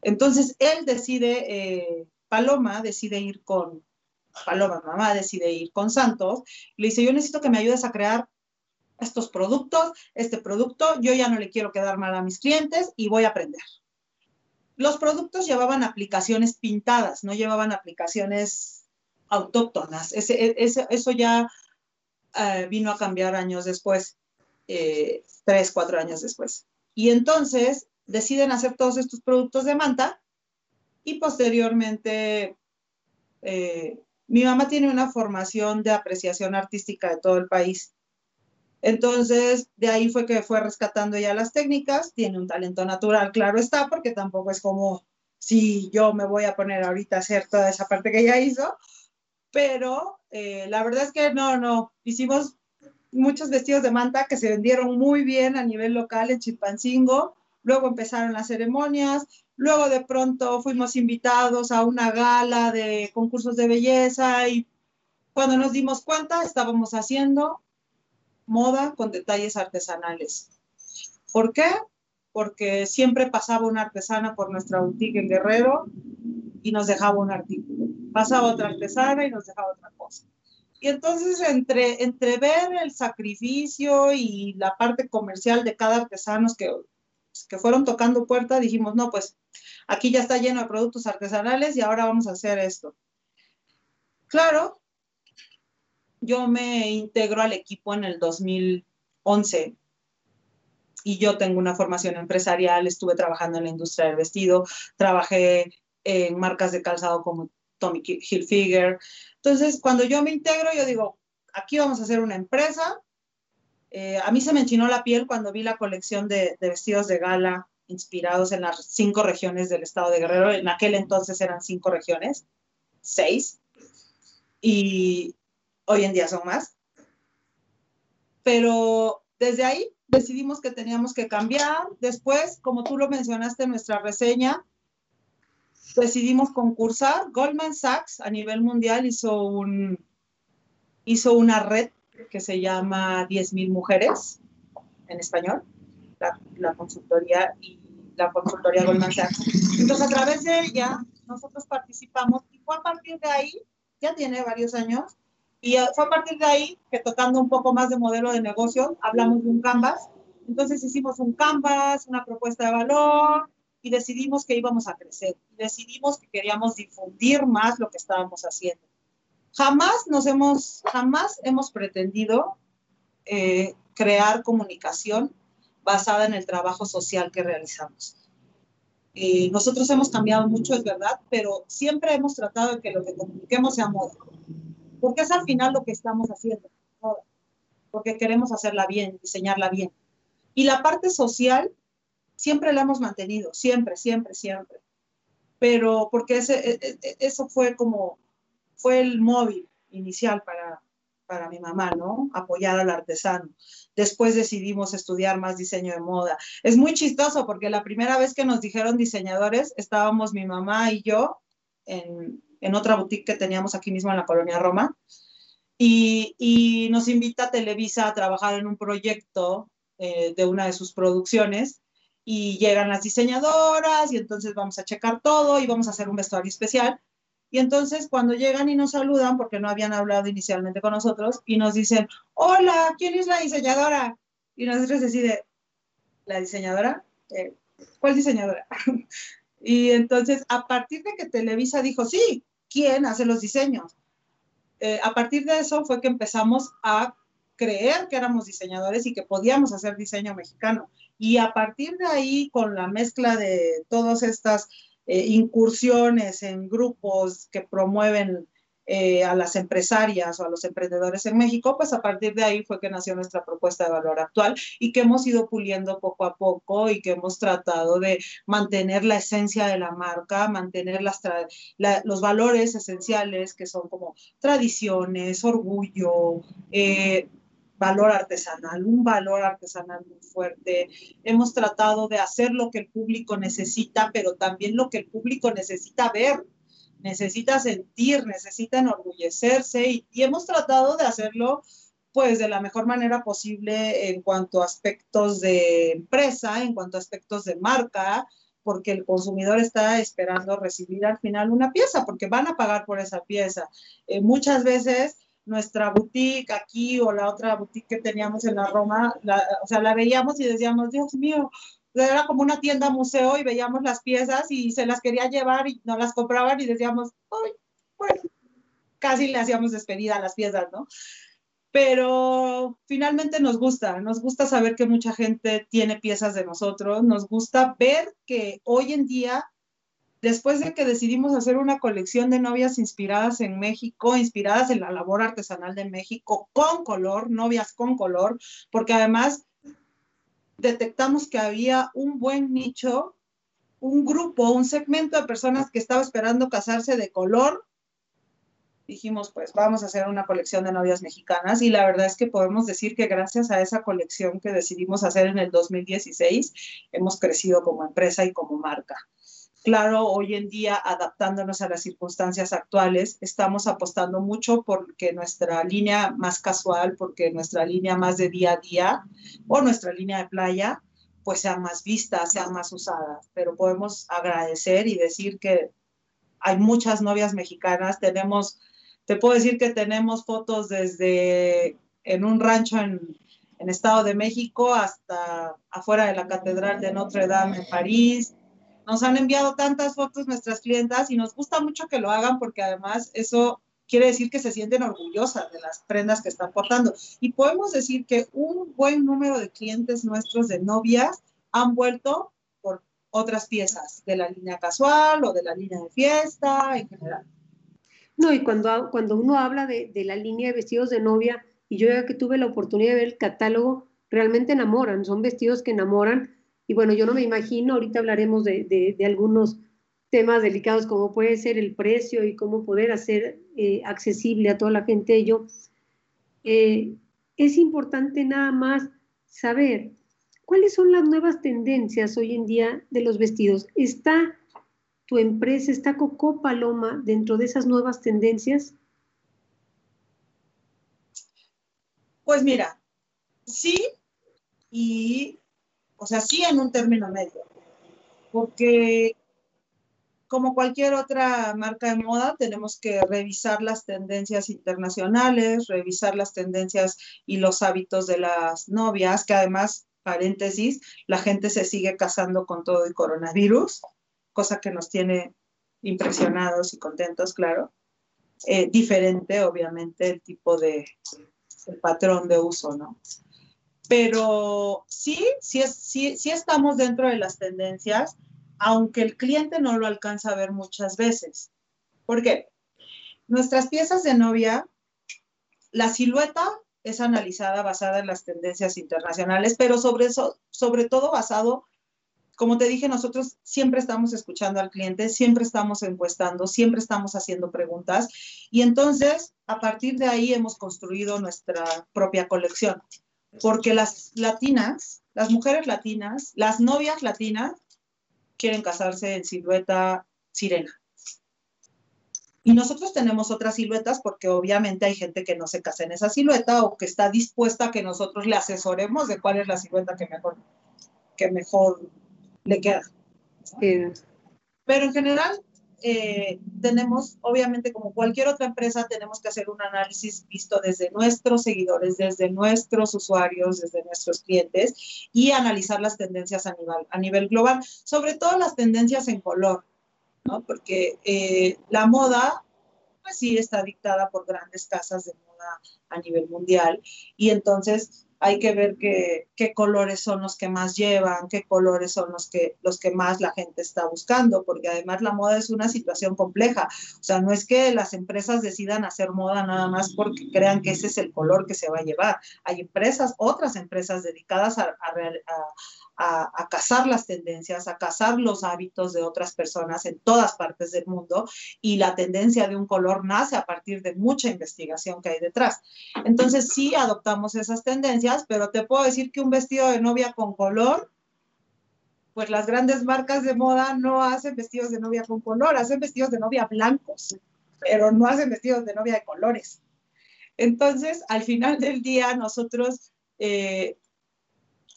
Entonces, él decide, eh, Paloma decide ir con, Paloma, mamá, decide ir con Santos, le dice, yo necesito que me ayudes a crear estos productos, este producto, yo ya no le quiero quedar mal a mis clientes y voy a aprender. Los productos llevaban aplicaciones pintadas, no llevaban aplicaciones autóctonas. Ese, eso ya eh, vino a cambiar años después, eh, tres, cuatro años después. Y entonces deciden hacer todos estos productos de manta y posteriormente eh, mi mamá tiene una formación de apreciación artística de todo el país. Entonces, de ahí fue que fue rescatando ya las técnicas, tiene un talento natural, claro está, porque tampoco es como si yo me voy a poner ahorita a hacer toda esa parte que ella hizo, pero eh, la verdad es que no, no, hicimos muchos vestidos de manta que se vendieron muy bien a nivel local en Chilpancingo, luego empezaron las ceremonias, Luego de pronto fuimos invitados a una gala de concursos de belleza y cuando nos dimos cuenta estábamos haciendo moda con detalles artesanales. ¿Por qué? Porque siempre pasaba una artesana por nuestra boutique en Guerrero y nos dejaba un artículo. Pasaba otra artesana y nos dejaba otra cosa. Y entonces entre, entre ver el sacrificio y la parte comercial de cada artesano que, que fueron tocando puerta, dijimos, no, pues aquí ya está lleno de productos artesanales y ahora vamos a hacer esto. Claro, yo me integro al equipo en el 2011 y yo tengo una formación empresarial, estuve trabajando en la industria del vestido, trabajé en marcas de calzado como Tommy Hilfiger. Entonces, cuando yo me integro, yo digo, aquí vamos a hacer una empresa Eh, a mí se me enchinó la piel cuando vi la colección de, vestidos de gala inspirados en las cinco regiones del estado de Guerrero. En aquel entonces eran cinco regiones, seis, y hoy en día son más. Pero desde ahí decidimos que teníamos que cambiar. Después, como tú lo mencionaste en nuestra reseña, decidimos concursar. Goldman Sachs a nivel mundial hizo, un, hizo una red que se llama 10.000 mujeres en español, la, consultoría y la consultoría Goldman Sachs. Entonces, a través de ella, nosotros participamos y fue a partir de ahí, ya tiene varios años, y fue a partir de ahí que tocando un poco más de modelo de negocio, hablamos de un canvas. Entonces hicimos un canvas, una propuesta de valor y decidimos que íbamos a crecer. Decidimos que queríamos difundir más lo que estábamos haciendo. Jamás nos hemos, jamás hemos pretendido eh, crear comunicación basada en el trabajo social que realizamos. Nosotros hemos cambiado mucho, es verdad, pero siempre hemos tratado de que lo que comuniquemos sea modo. Porque es al final lo que estamos haciendo, porque queremos hacerla bien, diseñarla bien. Y la parte social siempre la hemos mantenido, siempre, siempre, siempre. Pero porque ese, e, e, e, eso fue como, fue el móvil inicial para, para mi mamá, ¿no? Apoyar al artesano. Después decidimos estudiar más diseño de moda. Es muy chistoso porque la primera vez que nos dijeron diseñadores, estábamos mi mamá y yo en, en otra boutique que teníamos aquí mismo en la colonia Roma. Y, y nos invita Televisa a trabajar en un proyecto eh, de una de sus producciones y llegan las diseñadoras y entonces vamos a checar todo y vamos a hacer un vestuario especial. Y entonces cuando llegan y nos saludan, porque no habían hablado inicialmente con nosotros, y nos dicen, hola, ¿quién es la diseñadora? Y nosotros decide, ¿la diseñadora? Eh, ¿Cuál diseñadora? y entonces a partir de que Televisa dijo, sí, quién hace los diseños. Eh, a partir de eso fue que empezamos a creer que éramos diseñadores y que podíamos hacer diseño mexicano. Y a partir de ahí, con la mezcla de todas estas eh, incursiones en grupos que promueven eh, a las empresarias o a los emprendedores en México, pues a partir de ahí fue que nació nuestra propuesta de valor actual y que hemos ido puliendo poco a poco y que hemos tratado de mantener la esencia de la marca, mantener las los valores esenciales que son como tradiciones, orgullo, eh, valor artesanal, un valor artesanal muy fuerte. Hemos tratado de hacer lo que el público necesita, pero también lo que el público necesita ver necesita sentir, necesita enorgullecerse y, hemos tratado de hacerlo pues de la mejor manera posible en cuanto a aspectos de empresa, en cuanto a aspectos de marca, porque el consumidor está esperando recibir al final una pieza, porque van a pagar por esa pieza. Eh, muchas veces nuestra boutique aquí o la otra boutique que teníamos en la Roma, o sea, la veíamos y decíamos, Dios mío, era como una tienda museo y veíamos las piezas y se las quería llevar y no las compraban y decíamos, ay, pues casi le hacíamos despedida a las piezas, ¿no? Pero finalmente nos gusta, nos gusta saber que mucha gente tiene piezas de nosotros, nos gusta ver que hoy en día, después de que decidimos hacer una colección de novias inspiradas en México, inspiradas en la labor artesanal de México, con color, novias con color, porque además detectamos que había un buen nicho, un grupo, un segmento de personas que estaba esperando casarse de color. Dijimos, pues vamos a hacer una colección de novias mexicanas y la verdad es que podemos decir que gracias a esa colección que decidimos hacer en el 2016, hemos crecido como empresa y como marca. Claro, hoy en día, adaptándonos a las circunstancias actuales, estamos apostando mucho porque nuestra línea más casual, porque nuestra línea más de día a día o nuestra línea de playa, pues sea más vista, sea más usada. Pero podemos agradecer y decir que hay muchas novias mexicanas. Tenemos, te puedo decir que tenemos fotos desde en un rancho en, en Estado de México hasta afuera de la Catedral de Notre Dame en París nos han enviado tantas fotos nuestras clientas y nos gusta mucho que lo hagan porque además eso quiere decir que se sienten orgullosas de las prendas que están portando. Y podemos decir que un buen número de clientes nuestros de novias han vuelto por otras piezas de la línea casual o de la línea de fiesta en general. No, y cuando, cuando uno habla de, de la línea de vestidos de novia, y yo ya que tuve la oportunidad de ver el catálogo, realmente enamoran, son vestidos que enamoran. Y bueno, yo no me imagino, ahorita hablaremos de, algunos temas delicados como puede ser el precio y cómo poder hacer eh, accesible a toda la gente ello. Eh, es importante nada más saber cuáles son las nuevas tendencias hoy en día de los vestidos. ¿Está tu empresa, está Coco Paloma dentro de esas nuevas tendencias? Pues mira, sí, y, o sea, sí en un término medio, porque como cualquier otra marca de moda, tenemos que revisar las tendencias internacionales, revisar las tendencias y los hábitos de las novias, que además, paréntesis, la gente se sigue casando con todo el coronavirus, cosa que nos tiene impresionados y contentos, claro. Eh, diferente, obviamente, el tipo de, el patrón de uso, ¿no? Pero sí, sí, sí, sí estamos dentro de las tendencias, aunque el cliente no lo alcanza a ver muchas veces. ¿Por qué? Nuestras piezas de novia, la silueta es analizada basada en las tendencias internacionales, pero sobre, eso, sobre todo basado como te dije, nosotros siempre estamos escuchando al cliente, siempre estamos encuestando, siempre estamos haciendo preguntas y entonces a partir de ahí hemos construido nuestra propia colección. Porque las latinas, las mujeres latinas, las novias latinas quieren casarse en silueta sirena. Y nosotros tenemos otras siluetas porque obviamente hay gente que no se casa en esa silueta o que está dispuesta a que nosotros le asesoremos de cuál es la silueta que mejor, que mejor le queda. Pero en general, eh, tenemos, obviamente, como cualquier otra empresa, tenemos que hacer un análisis visto desde nuestros seguidores, desde nuestros usuarios, desde nuestros clientes y analizar las tendencias a nivel, a nivel global, sobre todo las tendencias en color, ¿no? Porque eh, la moda, pues sí, está dictada por grandes casas de moda a nivel mundial y entonces hay que ver qué, qué, colores son los que más llevan, qué colores son los que, los que más la gente está buscando, porque además la moda es una situación compleja. O sea, no es que las empresas decidan hacer moda nada más porque crean que ese es el color que se va a llevar. Hay empresas, otras empresas dedicadas a, a, a, cazar las tendencias, a cazar los hábitos de otras personas en todas partes del mundo y la tendencia de un color nace a partir de mucha investigación que hay detrás. Entonces sí adoptamos esas tendencias, pero te puedo decir que un vestido de novia con color, pues las grandes marcas de moda no hacen vestidos de novia con color, hacen vestidos de novia blancos, pero no hacen vestidos de novia de colores. Entonces, al final del día, nosotros eh,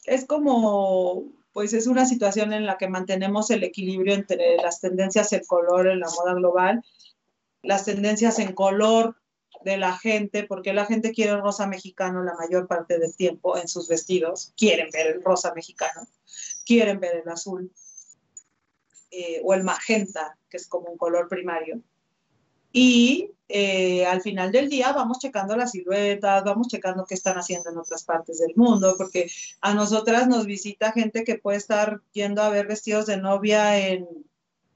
es como, pues es una situación en la que mantenemos el equilibrio entre las tendencias en color en la moda global, las tendencias en color de la gente, porque la gente quiere el rosa mexicano la mayor parte del tiempo en sus vestidos, quieren ver el rosa mexicano, quieren ver el azul eh, o el magenta, que es como un color primario. Y eh, al final del día vamos checando las siluetas, vamos checando qué están haciendo en otras partes del mundo, porque a nosotras nos visita gente que puede estar yendo a ver vestidos de novia en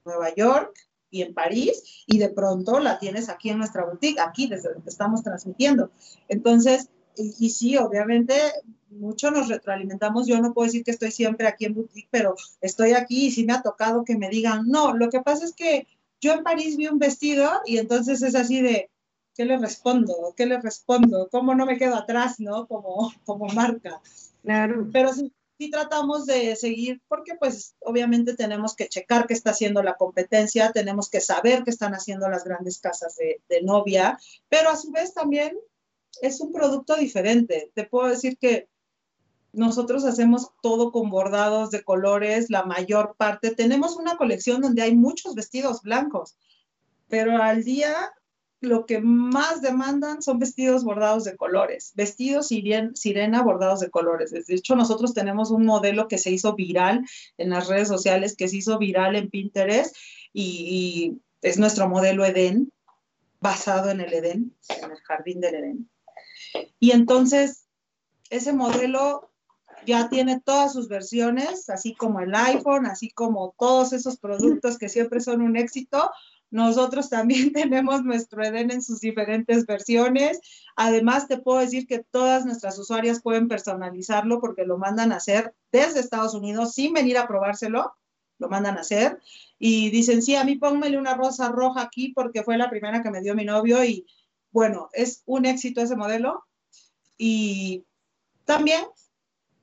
Nueva York y en París, y de pronto la tienes aquí en nuestra boutique, aquí desde donde estamos transmitiendo. Entonces, y, y sí, obviamente mucho nos retroalimentamos. Yo no puedo decir que estoy siempre aquí en boutique, pero estoy aquí y sí me ha tocado que me digan, no, lo que pasa es que yo en París vi un vestido y entonces es así de, ¿qué le respondo? ¿Qué le respondo? ¿Cómo no me quedo atrás, no? Como, como marca. Claro. Pero sí, sí tratamos de seguir, porque pues obviamente tenemos que checar qué está haciendo la competencia, tenemos que saber qué están haciendo las grandes casas de, de novia, pero a su vez también es un producto diferente. Te puedo decir que nosotros hacemos todo con bordados de colores, la mayor parte. Tenemos una colección donde hay muchos vestidos blancos, pero al día lo que más demandan son vestidos bordados de colores, vestidos sirena bordados de colores. De hecho, nosotros tenemos un modelo que se hizo viral en las redes sociales, que se hizo viral en Pinterest y, y es nuestro modelo Edén, basado en el Edén, en el jardín del Edén. Y entonces, ese modelo ya tiene todas sus versiones, así como el iPhone, así como todos esos productos que siempre son un éxito, nosotros también tenemos nuestro EDEN en sus diferentes versiones. Además, te puedo decir que todas nuestras usuarias pueden personalizarlo porque lo mandan a hacer desde Estados Unidos sin venir a probárselo. Lo mandan a hacer y dicen, sí, a mí póngmele una rosa roja aquí porque fue la primera que me dio mi novio y bueno, es un éxito ese modelo. Y también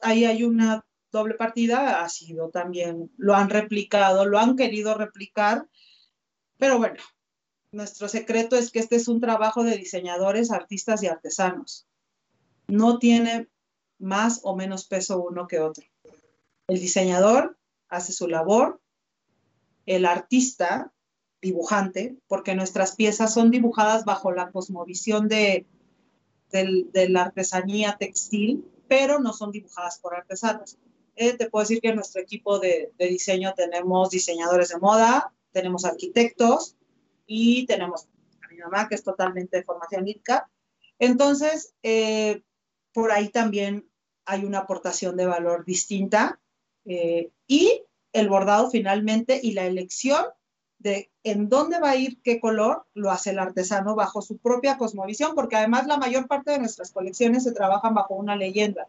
ahí hay una doble partida, ha sido también, lo han replicado, lo han querido replicar pero bueno, nuestro secreto es que este es un trabajo de diseñadores, artistas y artesanos. No tiene más o menos peso uno que otro. El diseñador hace su labor, el artista, dibujante, porque nuestras piezas son dibujadas bajo la cosmovisión de, la artesanía textil, pero no son dibujadas por artesanos. Eh, te puedo decir que en nuestro equipo de diseño tenemos diseñadores de moda, tenemos arquitectos y tenemos a mi mamá, que es totalmente de formación ITCA. Entonces, eh, por ahí también hay una aportación de valor distinta eh, y el bordado finalmente y la elección de en dónde va a ir qué color lo hace el artesano bajo su propia cosmovisión, porque además la mayor parte de nuestras colecciones se trabajan bajo una leyenda.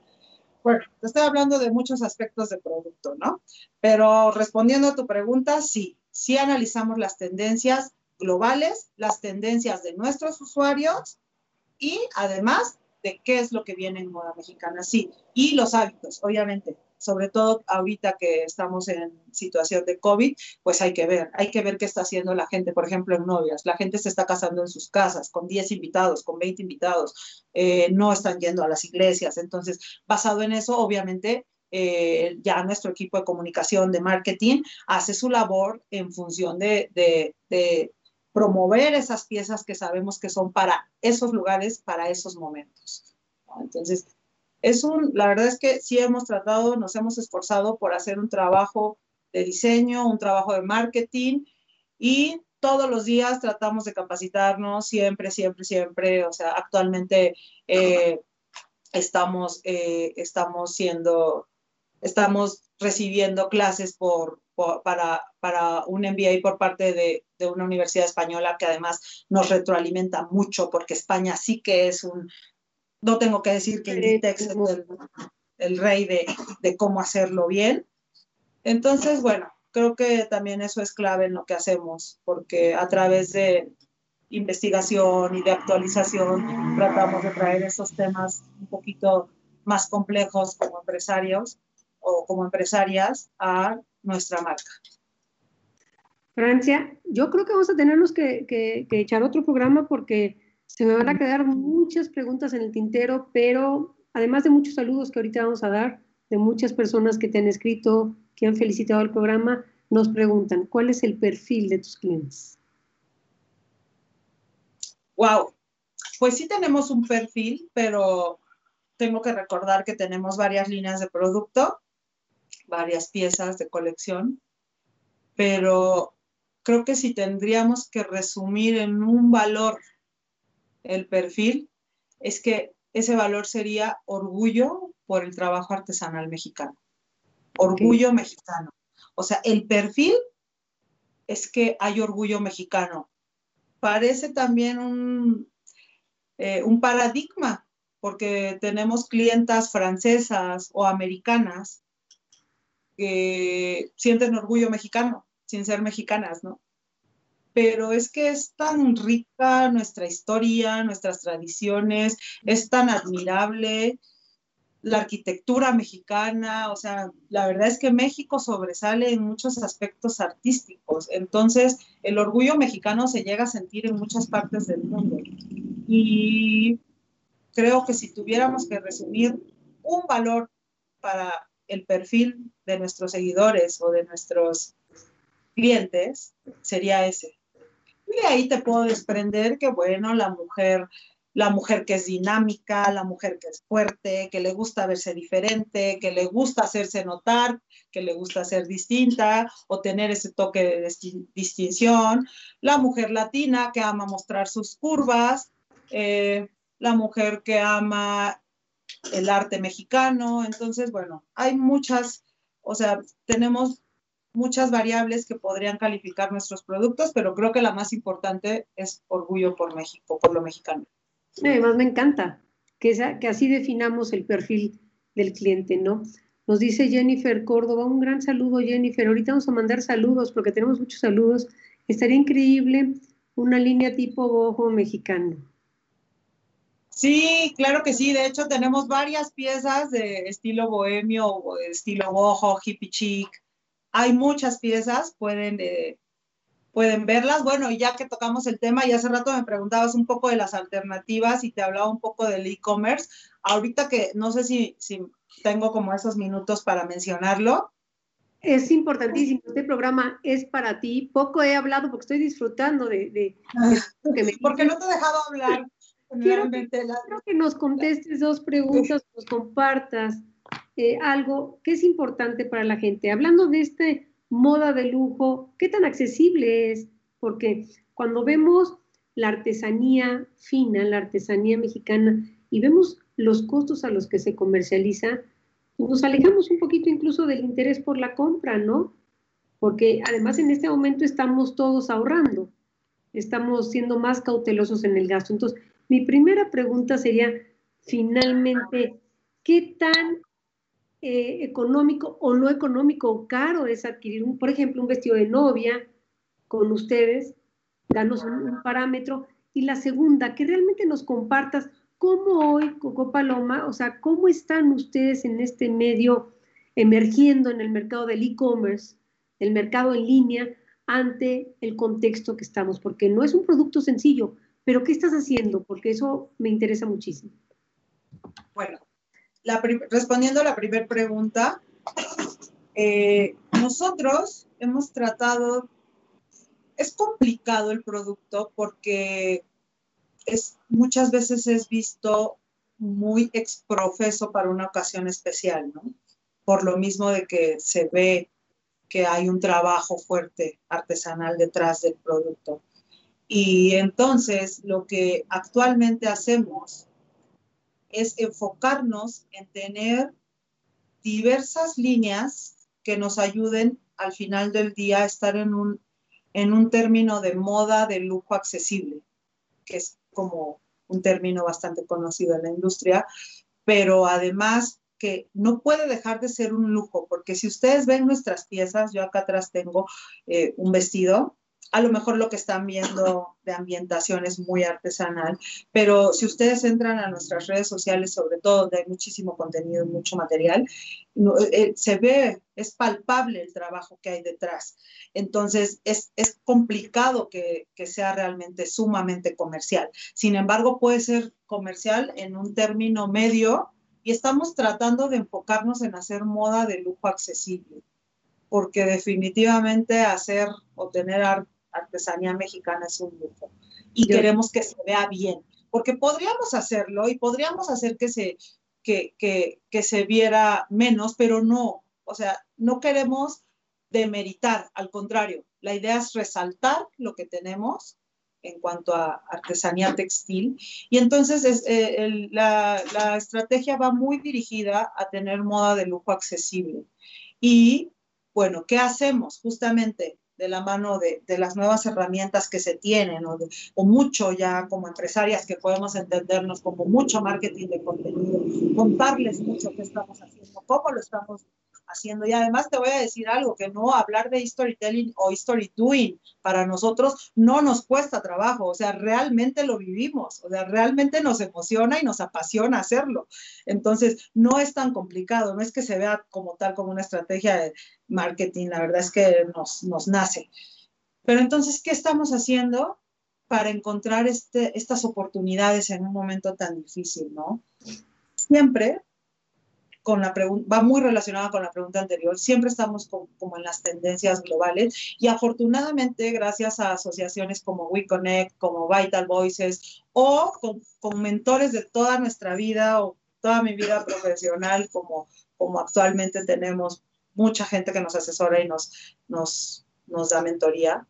Bueno, te estoy hablando de muchos aspectos de producto, ¿no? Pero respondiendo a tu pregunta, sí, si analizamos las tendencias globales, las tendencias de nuestros usuarios y además de qué es lo que viene en moda mexicana, sí, y los hábitos, obviamente, sobre todo ahorita que estamos en situación de COVID, pues hay que ver, hay que ver qué está haciendo la gente, por ejemplo, en novias. La gente se está casando en sus casas con 10 invitados, con 20 invitados, eh, no están yendo a las iglesias. Entonces, basado en eso, obviamente, eh, ya nuestro equipo de comunicación, de marketing, hace su labor en función de, promover esas piezas que sabemos que son para esos lugares, para esos momentos. Entonces, es un, la verdad es que sí hemos tratado, nos hemos esforzado por hacer un trabajo de diseño, un trabajo de marketing y todos los días tratamos de capacitarnos, siempre, siempre, siempre. O sea, actualmente eh, estamos, eh, estamos siendo estamos recibiendo clases por, para, para, un MBA por parte de, de, una universidad española que además nos retroalimenta mucho porque España sí que es un, no tengo que decir que Inditex es el, el rey de, de, cómo hacerlo bien. Entonces, bueno, creo que también eso es clave en lo que hacemos porque a través de investigación y de actualización tratamos de traer esos temas un poquito más complejos como empresarios o como empresarias a nuestra marca. Francia, yo creo que vamos a tenernos que, que, echar otro programa porque se me van a quedar muchas preguntas en el tintero, pero además de muchos saludos que ahorita vamos a dar, de muchas personas que te han escrito, que han felicitado el programa, nos preguntan, ¿cuál es el perfil de tus clientes? Wow, pues sí tenemos un perfil, pero tengo que recordar que tenemos varias líneas de producto varias piezas de colección, pero creo que si tendríamos que resumir en un valor el perfil, es que ese valor sería orgullo por el trabajo artesanal mexicano. Orgullo mexicano. O sea, el perfil es que hay orgullo mexicano. Parece también un, eh, un paradigma, porque tenemos clientas francesas o americanas que sienten orgullo mexicano, sin ser mexicanas, ¿no? Pero es que es tan rica nuestra historia, nuestras tradiciones, es tan admirable la arquitectura mexicana, o sea, la verdad es que México sobresale en muchos aspectos artísticos, entonces el orgullo mexicano se llega a sentir en muchas partes del mundo. Y creo que si tuviéramos que resumir un valor para el perfil de nuestros seguidores o de nuestros clientes sería ese. Y ahí te puedo desprender que, bueno, la mujer, la mujer que es dinámica, la mujer que es fuerte, que le gusta verse diferente, que le gusta hacerse notar, que le gusta ser distinta o tener ese toque de distinción, la mujer latina que ama mostrar sus curvas, eh, la mujer que ama el arte mexicano. Entonces, bueno, hay muchas, o sea, tenemos muchas variables que podrían calificar nuestros productos, pero creo que la más importante es orgullo por México, por lo mexicano. Además, me encanta que, que así definamos el perfil del cliente, ¿no? Nos dice Jennifer Córdoba, un gran saludo Jennifer, ahorita vamos a mandar saludos porque tenemos muchos saludos. Estaría increíble una línea tipo bojo mexicano. Sí, claro que sí. De hecho, tenemos varias piezas de estilo bohemio estilo boho, hippie chic. Hay muchas piezas, pueden, eh, pueden verlas. Bueno, y ya que tocamos el tema, y hace rato me preguntabas un poco de las alternativas y te hablaba un poco del e-commerce. Ahorita que no sé si, si tengo como esos minutos para mencionarlo. Es importantísimo, este programa es para ti. Poco he hablado porque estoy disfrutando de... de, que me porque no te he dejado hablar. Quiero que, nos contestes dos preguntas, nos compartas eh, algo que es importante para la gente. Hablando de este moda de lujo, ¿qué tan accesible es? Porque cuando vemos la artesanía fina, la artesanía mexicana, y vemos los costos a los que se comercializa, nos alejamos un poquito incluso del interés por la compra, ¿no? Porque además en este momento estamos todos ahorrando, estamos siendo más cautelosos en el gasto. Entonces, mi primera pregunta sería, finalmente, ¿qué tan eh, económico o no económico o caro es adquirir, un, por ejemplo, un vestido de novia con ustedes? Danos un, parámetro. Y la segunda, que realmente nos compartas cómo hoy, Coco Paloma, o sea, cómo están ustedes en este medio emergiendo en el mercado del e-commerce, el mercado en línea, ante el contexto que estamos, porque no es un producto sencillo, pero ¿qué estás haciendo? Porque eso me interesa muchísimo. Bueno, respondiendo a la primera pregunta, eh, nosotros hemos tratado, es complicado el producto porque es, muchas veces es visto muy exprofeso para una ocasión especial, ¿no? Por lo mismo de que se ve que hay un trabajo fuerte artesanal detrás del producto. Y entonces lo que actualmente hacemos es enfocarnos en tener diversas líneas que nos ayuden al final del día a estar en un, en un término de moda de lujo accesible, que es como un término bastante conocido en la industria, pero además que no puede dejar de ser un lujo, porque si ustedes ven nuestras piezas, yo acá atrás tengo eh, un vestido a lo mejor lo que están viendo de ambientación es muy artesanal, pero si ustedes entran a nuestras redes sociales, sobre todo donde hay muchísimo contenido y mucho material, eh, se ve, es palpable el trabajo que hay detrás. Entonces, es, es complicado que, que sea realmente sumamente comercial. Sin embargo, puede ser comercial en un término medio y estamos tratando de enfocarnos en hacer moda de lujo accesible porque definitivamente hacer o tener arte artesanía mexicana es un lujo y queremos que se vea bien, porque podríamos hacerlo y podríamos hacer que se, que, que, que se viera menos, pero no, o sea, no queremos demeritar, al contrario, la idea es resaltar lo que tenemos en cuanto a artesanía textil. Y entonces es, eh, la, la, estrategia va muy dirigida a tener moda de lujo accesible. Y bueno, ¿qué hacemos? Justamente de la mano de, de, las nuevas herramientas que se tienen o, o, mucho ya como empresarias que podemos entendernos como mucho marketing de contenido, contarles mucho qué estamos haciendo, cómo lo estamos haciendo. Y además te voy a decir algo, que no hablar de storytelling o story doing para nosotros no nos cuesta trabajo, o sea, realmente lo vivimos, o sea, realmente nos emociona y nos apasiona hacerlo. Entonces, no es tan complicado, no es que se vea como tal como una estrategia de marketing, la verdad es que nos, nos nace. Pero entonces, ¿qué estamos haciendo para encontrar este, estas oportunidades en un momento tan difícil, no? Siempre con la va muy relacionada con la pregunta anterior. Siempre estamos como en las tendencias globales y afortunadamente gracias a asociaciones como WeConnect, como Vital Voices o con, mentores de toda nuestra vida o toda mi vida profesional como, como actualmente tenemos mucha gente que nos asesora y nos, nos, nos da mentoría.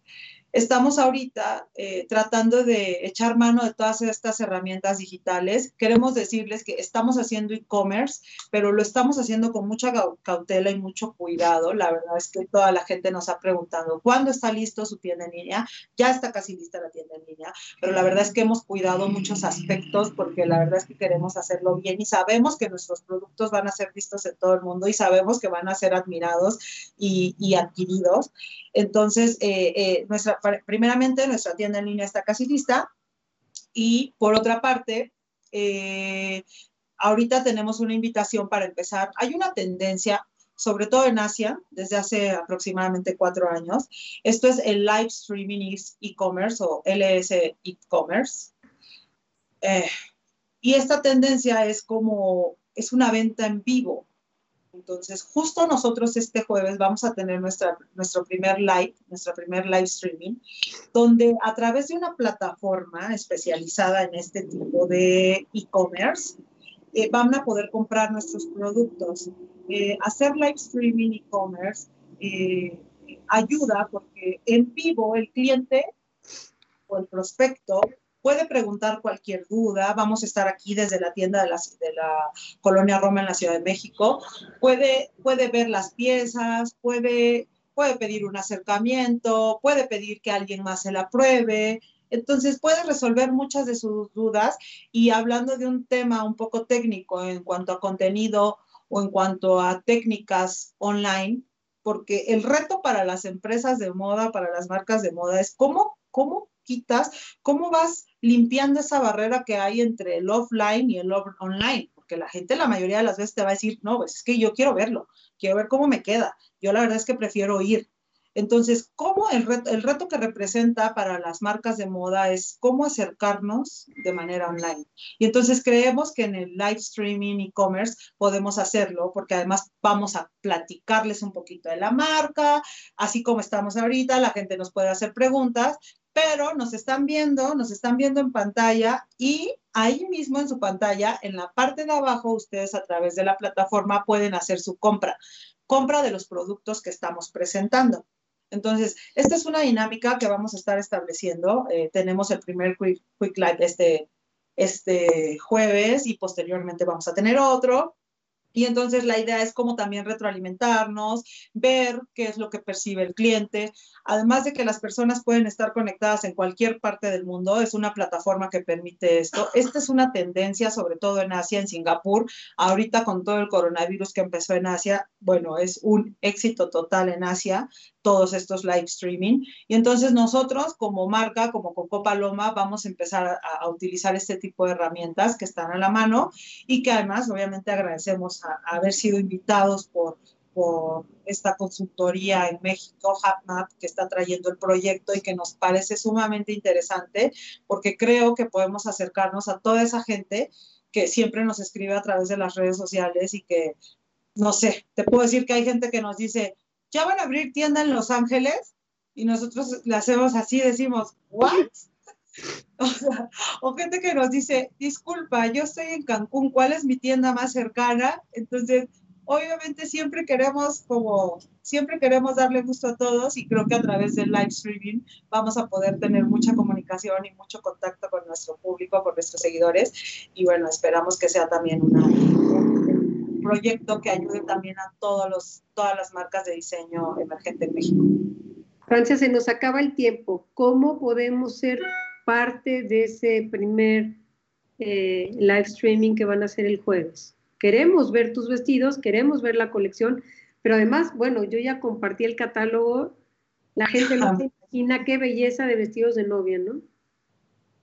Estamos ahorita eh, tratando de echar mano de todas estas herramientas digitales. Queremos decirles que estamos haciendo e-commerce, pero lo estamos haciendo con mucha cautela y mucho cuidado. La verdad es que toda la gente nos ha preguntado, ¿cuándo está listo su tienda en línea? Ya está casi lista la tienda en línea, pero la verdad es que hemos cuidado muchos aspectos porque la verdad es que queremos hacerlo bien y sabemos que nuestros productos van a ser vistos en todo el mundo y sabemos que van a ser admirados y, y adquiridos. Entonces, eh, eh, nuestra, primeramente, nuestra tienda en línea está casi lista y por otra parte, eh, ahorita tenemos una invitación para empezar. Hay una tendencia, sobre todo en Asia, desde hace aproximadamente cuatro años. Esto es el Live Streaming E-Commerce o LS E-Commerce. y esta tendencia es como, es una venta en vivo. Entonces, justo nosotros este jueves vamos a tener nuestra, nuestro primer live, nuestra primer live streaming, donde a través de una plataforma especializada en este tipo de e-commerce, eh, van a poder comprar nuestros productos. Eh, hacer live streaming e-commerce eh, ayuda porque en vivo el cliente o el prospecto puede preguntar cualquier duda. Vamos a estar aquí desde la tienda de la, de la Colonia Roma en la Ciudad de México. Puede, puede ver las piezas, puede, puede pedir un acercamiento, puede pedir que alguien más se la pruebe. Entonces puede resolver muchas de sus dudas y hablando de un tema un poco técnico en cuanto a contenido o en cuanto a técnicas online, porque el reto para las empresas de moda, para las marcas de moda es cómo, cómo quitas, ¿cómo vas limpiando esa barrera que hay entre el offline y el online? Porque la gente la mayoría de las veces te va a decir, no, pues es que yo quiero verlo, quiero ver cómo me queda. Yo la verdad es que prefiero ir. Entonces, ¿cómo el reto, el reto que representa para las marcas de moda es cómo acercarnos de manera online? Y entonces creemos que en el live streaming e-commerce podemos hacerlo porque además vamos a platicarles un poquito de la marca, así como estamos ahorita, la gente nos puede hacer preguntas, pero nos están viendo, nos están viendo en pantalla y ahí mismo en su pantalla, en la parte de abajo, ustedes a través de la plataforma pueden hacer su compra, compra de los productos que estamos presentando. Entonces, esta es una dinámica que vamos a estar estableciendo. Eh, tenemos el primer Quick, quick Live este, este jueves y posteriormente vamos a tener otro. Y entonces la idea es como también retroalimentarnos, ver qué es lo que percibe el cliente. Además de que las personas pueden estar conectadas en cualquier parte del mundo, es una plataforma que permite esto. Esta es una tendencia, sobre todo en Asia, en Singapur. Ahorita con todo el coronavirus que empezó en Asia, bueno, es un éxito total en Asia todos estos live streaming. Y entonces nosotros como marca, como Coco Paloma, vamos a empezar a, utilizar este tipo de herramientas que están a la mano y que además obviamente agradecemos a, haber sido invitados por, por esta consultoría en México, HapMap, que está trayendo el proyecto y que nos parece sumamente interesante porque creo que podemos acercarnos a toda esa gente que siempre nos escribe a través de las redes sociales y que, no sé, te puedo decir que hay gente que nos dice, ya van a abrir tienda en Los Ángeles y nosotros la hacemos así, decimos, ¿what? O, gente que nos dice, disculpa, yo estoy en Cancún, ¿cuál es mi tienda más cercana? Entonces, obviamente siempre queremos como, siempre queremos darle gusto a todos y creo que a través del live streaming vamos a poder tener mucha comunicación y mucho contacto con nuestro público, con nuestros seguidores y bueno, esperamos que sea también una, proyecto que ayude también a todos los, todas las marcas de diseño emergente en México. Francia, se nos acaba el tiempo. ¿Cómo podemos ser parte de ese primer eh, live streaming que van a hacer el jueves? Queremos ver tus vestidos, queremos ver la colección, pero además, bueno, yo ya compartí el catálogo, la gente no se imagina qué belleza de vestidos de novia, ¿no?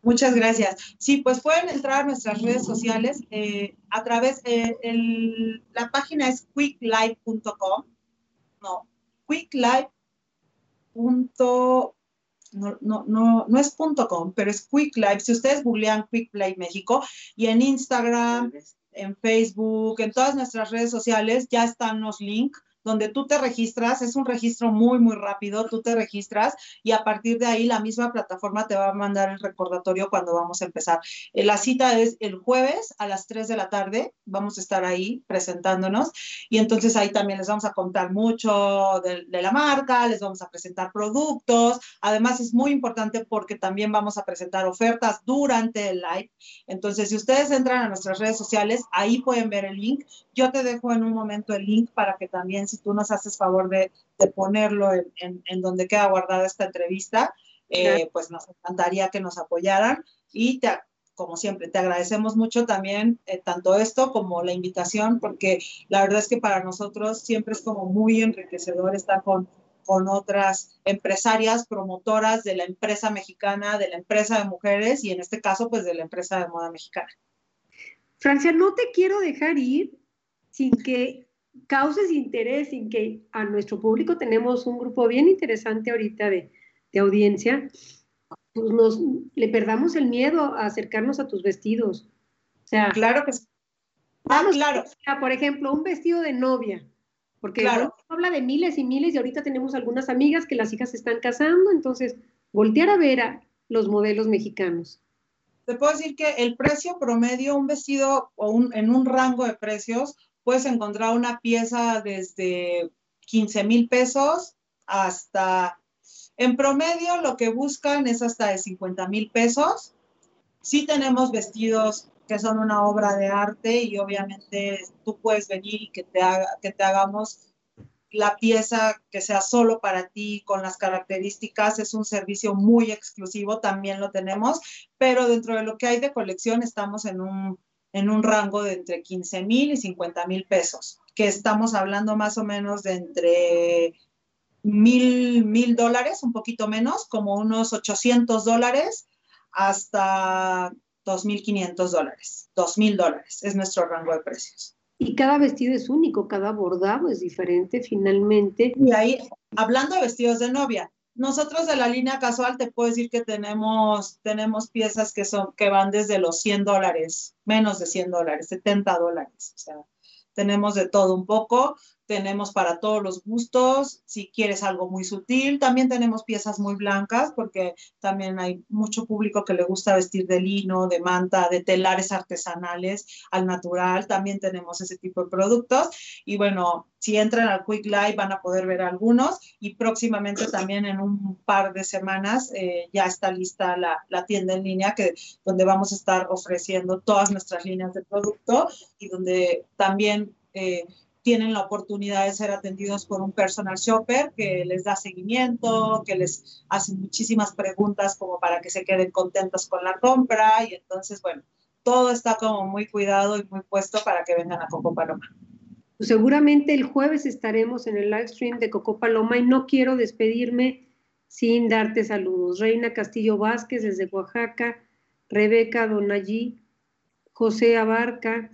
Muchas gracias. Sí, pues pueden entrar a nuestras redes sociales eh, a través, de la página es quicklive.com, no, quicklive. No, no, no, no es punto .com, pero es quicklive. Si ustedes googlean quicklive México y en Instagram, en Facebook, en todas nuestras redes sociales ya están los links donde tú te registras, es un registro muy, muy rápido, tú te registras y a partir de ahí la misma plataforma te va a mandar el recordatorio cuando vamos a empezar. Eh, la cita es el jueves a las 3 de la tarde, vamos a estar ahí presentándonos y entonces ahí también les vamos a contar mucho de, de la marca, les vamos a presentar productos, además es muy importante porque también vamos a presentar ofertas durante el live, entonces si ustedes entran a nuestras redes sociales, ahí pueden ver el link, yo te dejo en un momento el link para que también si tú nos haces favor de, ponerlo en, donde queda guardada esta entrevista, eh, pues nos encantaría que nos apoyaran y te, como siempre, te agradecemos mucho también eh, tanto esto como la invitación, porque la verdad es que para nosotros siempre es como muy enriquecedor estar con, con otras empresarias, promotoras de la empresa mexicana, de la empresa de mujeres y en este caso, pues de la empresa de moda mexicana. Francia, no te quiero dejar ir sin que causes interés, sin que a nuestro público tenemos un grupo bien interesante ahorita de, audiencia, pues nos le perdamos el miedo a acercarnos a tus vestidos. O sea, claro que sí. Ah, claro. por ejemplo, un vestido de novia, porque claro. habla de miles y miles y ahorita tenemos algunas amigas que las hijas se están casando, entonces voltear a ver a los modelos mexicanos. Te puedo decir que el precio promedio, un vestido o un, en un rango de precios, puedes encontrar una pieza desde 15 mil pesos hasta, en promedio lo que buscan es hasta de 50 mil pesos. Sí tenemos vestidos que son una obra de arte y obviamente tú puedes venir y que te, haga, que te hagamos la pieza que sea solo para ti con las características. Es un servicio muy exclusivo, también lo tenemos, pero dentro de lo que hay de colección estamos en un en un rango de entre 15 mil y 50 mil pesos, que estamos hablando más o menos de entre mil, mil dólares, un poquito menos, como unos 800 dólares hasta 2.500 dólares, 2.000 dólares es nuestro rango de precios. Y cada vestido es único, cada bordado es diferente finalmente. Y ahí, hablando de vestidos de novia, nosotros de la línea casual te puedo decir que tenemos, tenemos piezas que, son, que van desde los 100 dólares, menos de 100 dólares, 70 dólares. O sea, tenemos de todo un poco tenemos para todos los gustos, si quieres algo muy sutil, también tenemos piezas muy blancas porque también hay mucho público que le gusta vestir de lino, de manta, de telares artesanales al natural, también tenemos ese tipo de productos. Y bueno, si entran al Quick Live van a poder ver algunos. Y próximamente también en un par de semanas eh, ya está lista la, la, tienda en línea que, donde vamos a estar ofreciendo todas nuestras líneas de producto y donde también... Eh, tienen la oportunidad de ser atendidos por un personal shopper que les da seguimiento, que les hace muchísimas preguntas como para que se queden contentos con la compra y entonces, bueno, todo está como muy cuidado y muy puesto para que vengan a Coco Paloma. Pues seguramente el jueves estaremos en el live stream de Coco Paloma y no quiero despedirme sin darte saludos. Reina Castillo Vázquez desde Oaxaca, Rebeca Donallí, José Abarca,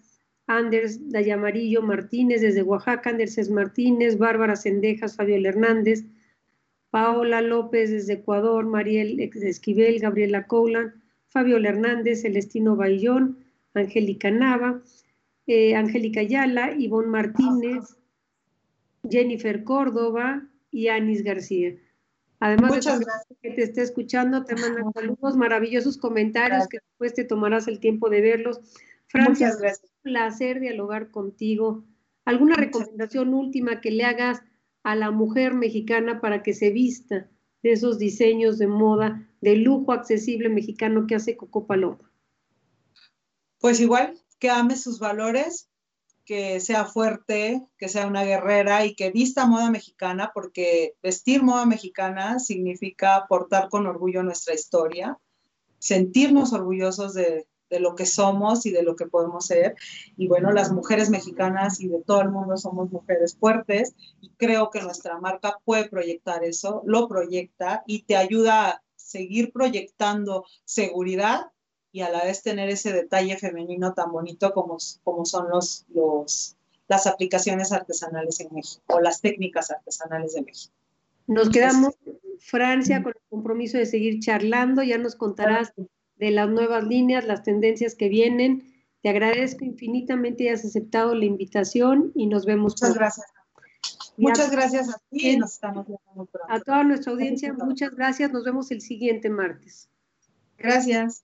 Anders Dayamarillo Martínez desde Oaxaca, Anderses Martínez, Bárbara Sendejas, Fabiola Hernández, Paola López desde Ecuador, Mariel Esquivel, Gabriela Coulan, Fabiola Hernández, Celestino Bayón, Angélica Nava, eh, Angélica Ayala, Ivonne Martínez, Jennifer Córdoba y Anis García. Además Muchas de que te esté escuchando, te mandan saludos, maravillosos comentarios que después te tomarás el tiempo de verlos. Francia, Muchas gracias. Un placer dialogar contigo. ¿Alguna recomendación última que le hagas a la mujer mexicana para que se vista de esos diseños de moda de lujo accesible mexicano que hace Coco Paloma? Pues igual, que ame sus valores, que sea fuerte, que sea una guerrera y que vista moda mexicana, porque vestir moda mexicana significa portar con orgullo nuestra historia, sentirnos orgullosos de, de lo que somos y de lo que podemos ser. Y bueno, las mujeres mexicanas y de todo el mundo somos mujeres fuertes y creo que nuestra marca puede proyectar eso, lo proyecta y te ayuda a seguir proyectando seguridad y a la vez tener ese detalle femenino tan bonito como, como son los, los, las aplicaciones artesanales en México o las técnicas artesanales de México. Nos quedamos, Francia, con el compromiso de seguir charlando. Ya nos contarás de las nuevas líneas, las tendencias que vienen. Te agradezco infinitamente y has aceptado la invitación y nos vemos. Muchas gracias. Muchas gracias a ti y nos estamos viendo pronto. A toda nuestra audiencia, muchas gracias. Nos vemos el siguiente martes. Gracias.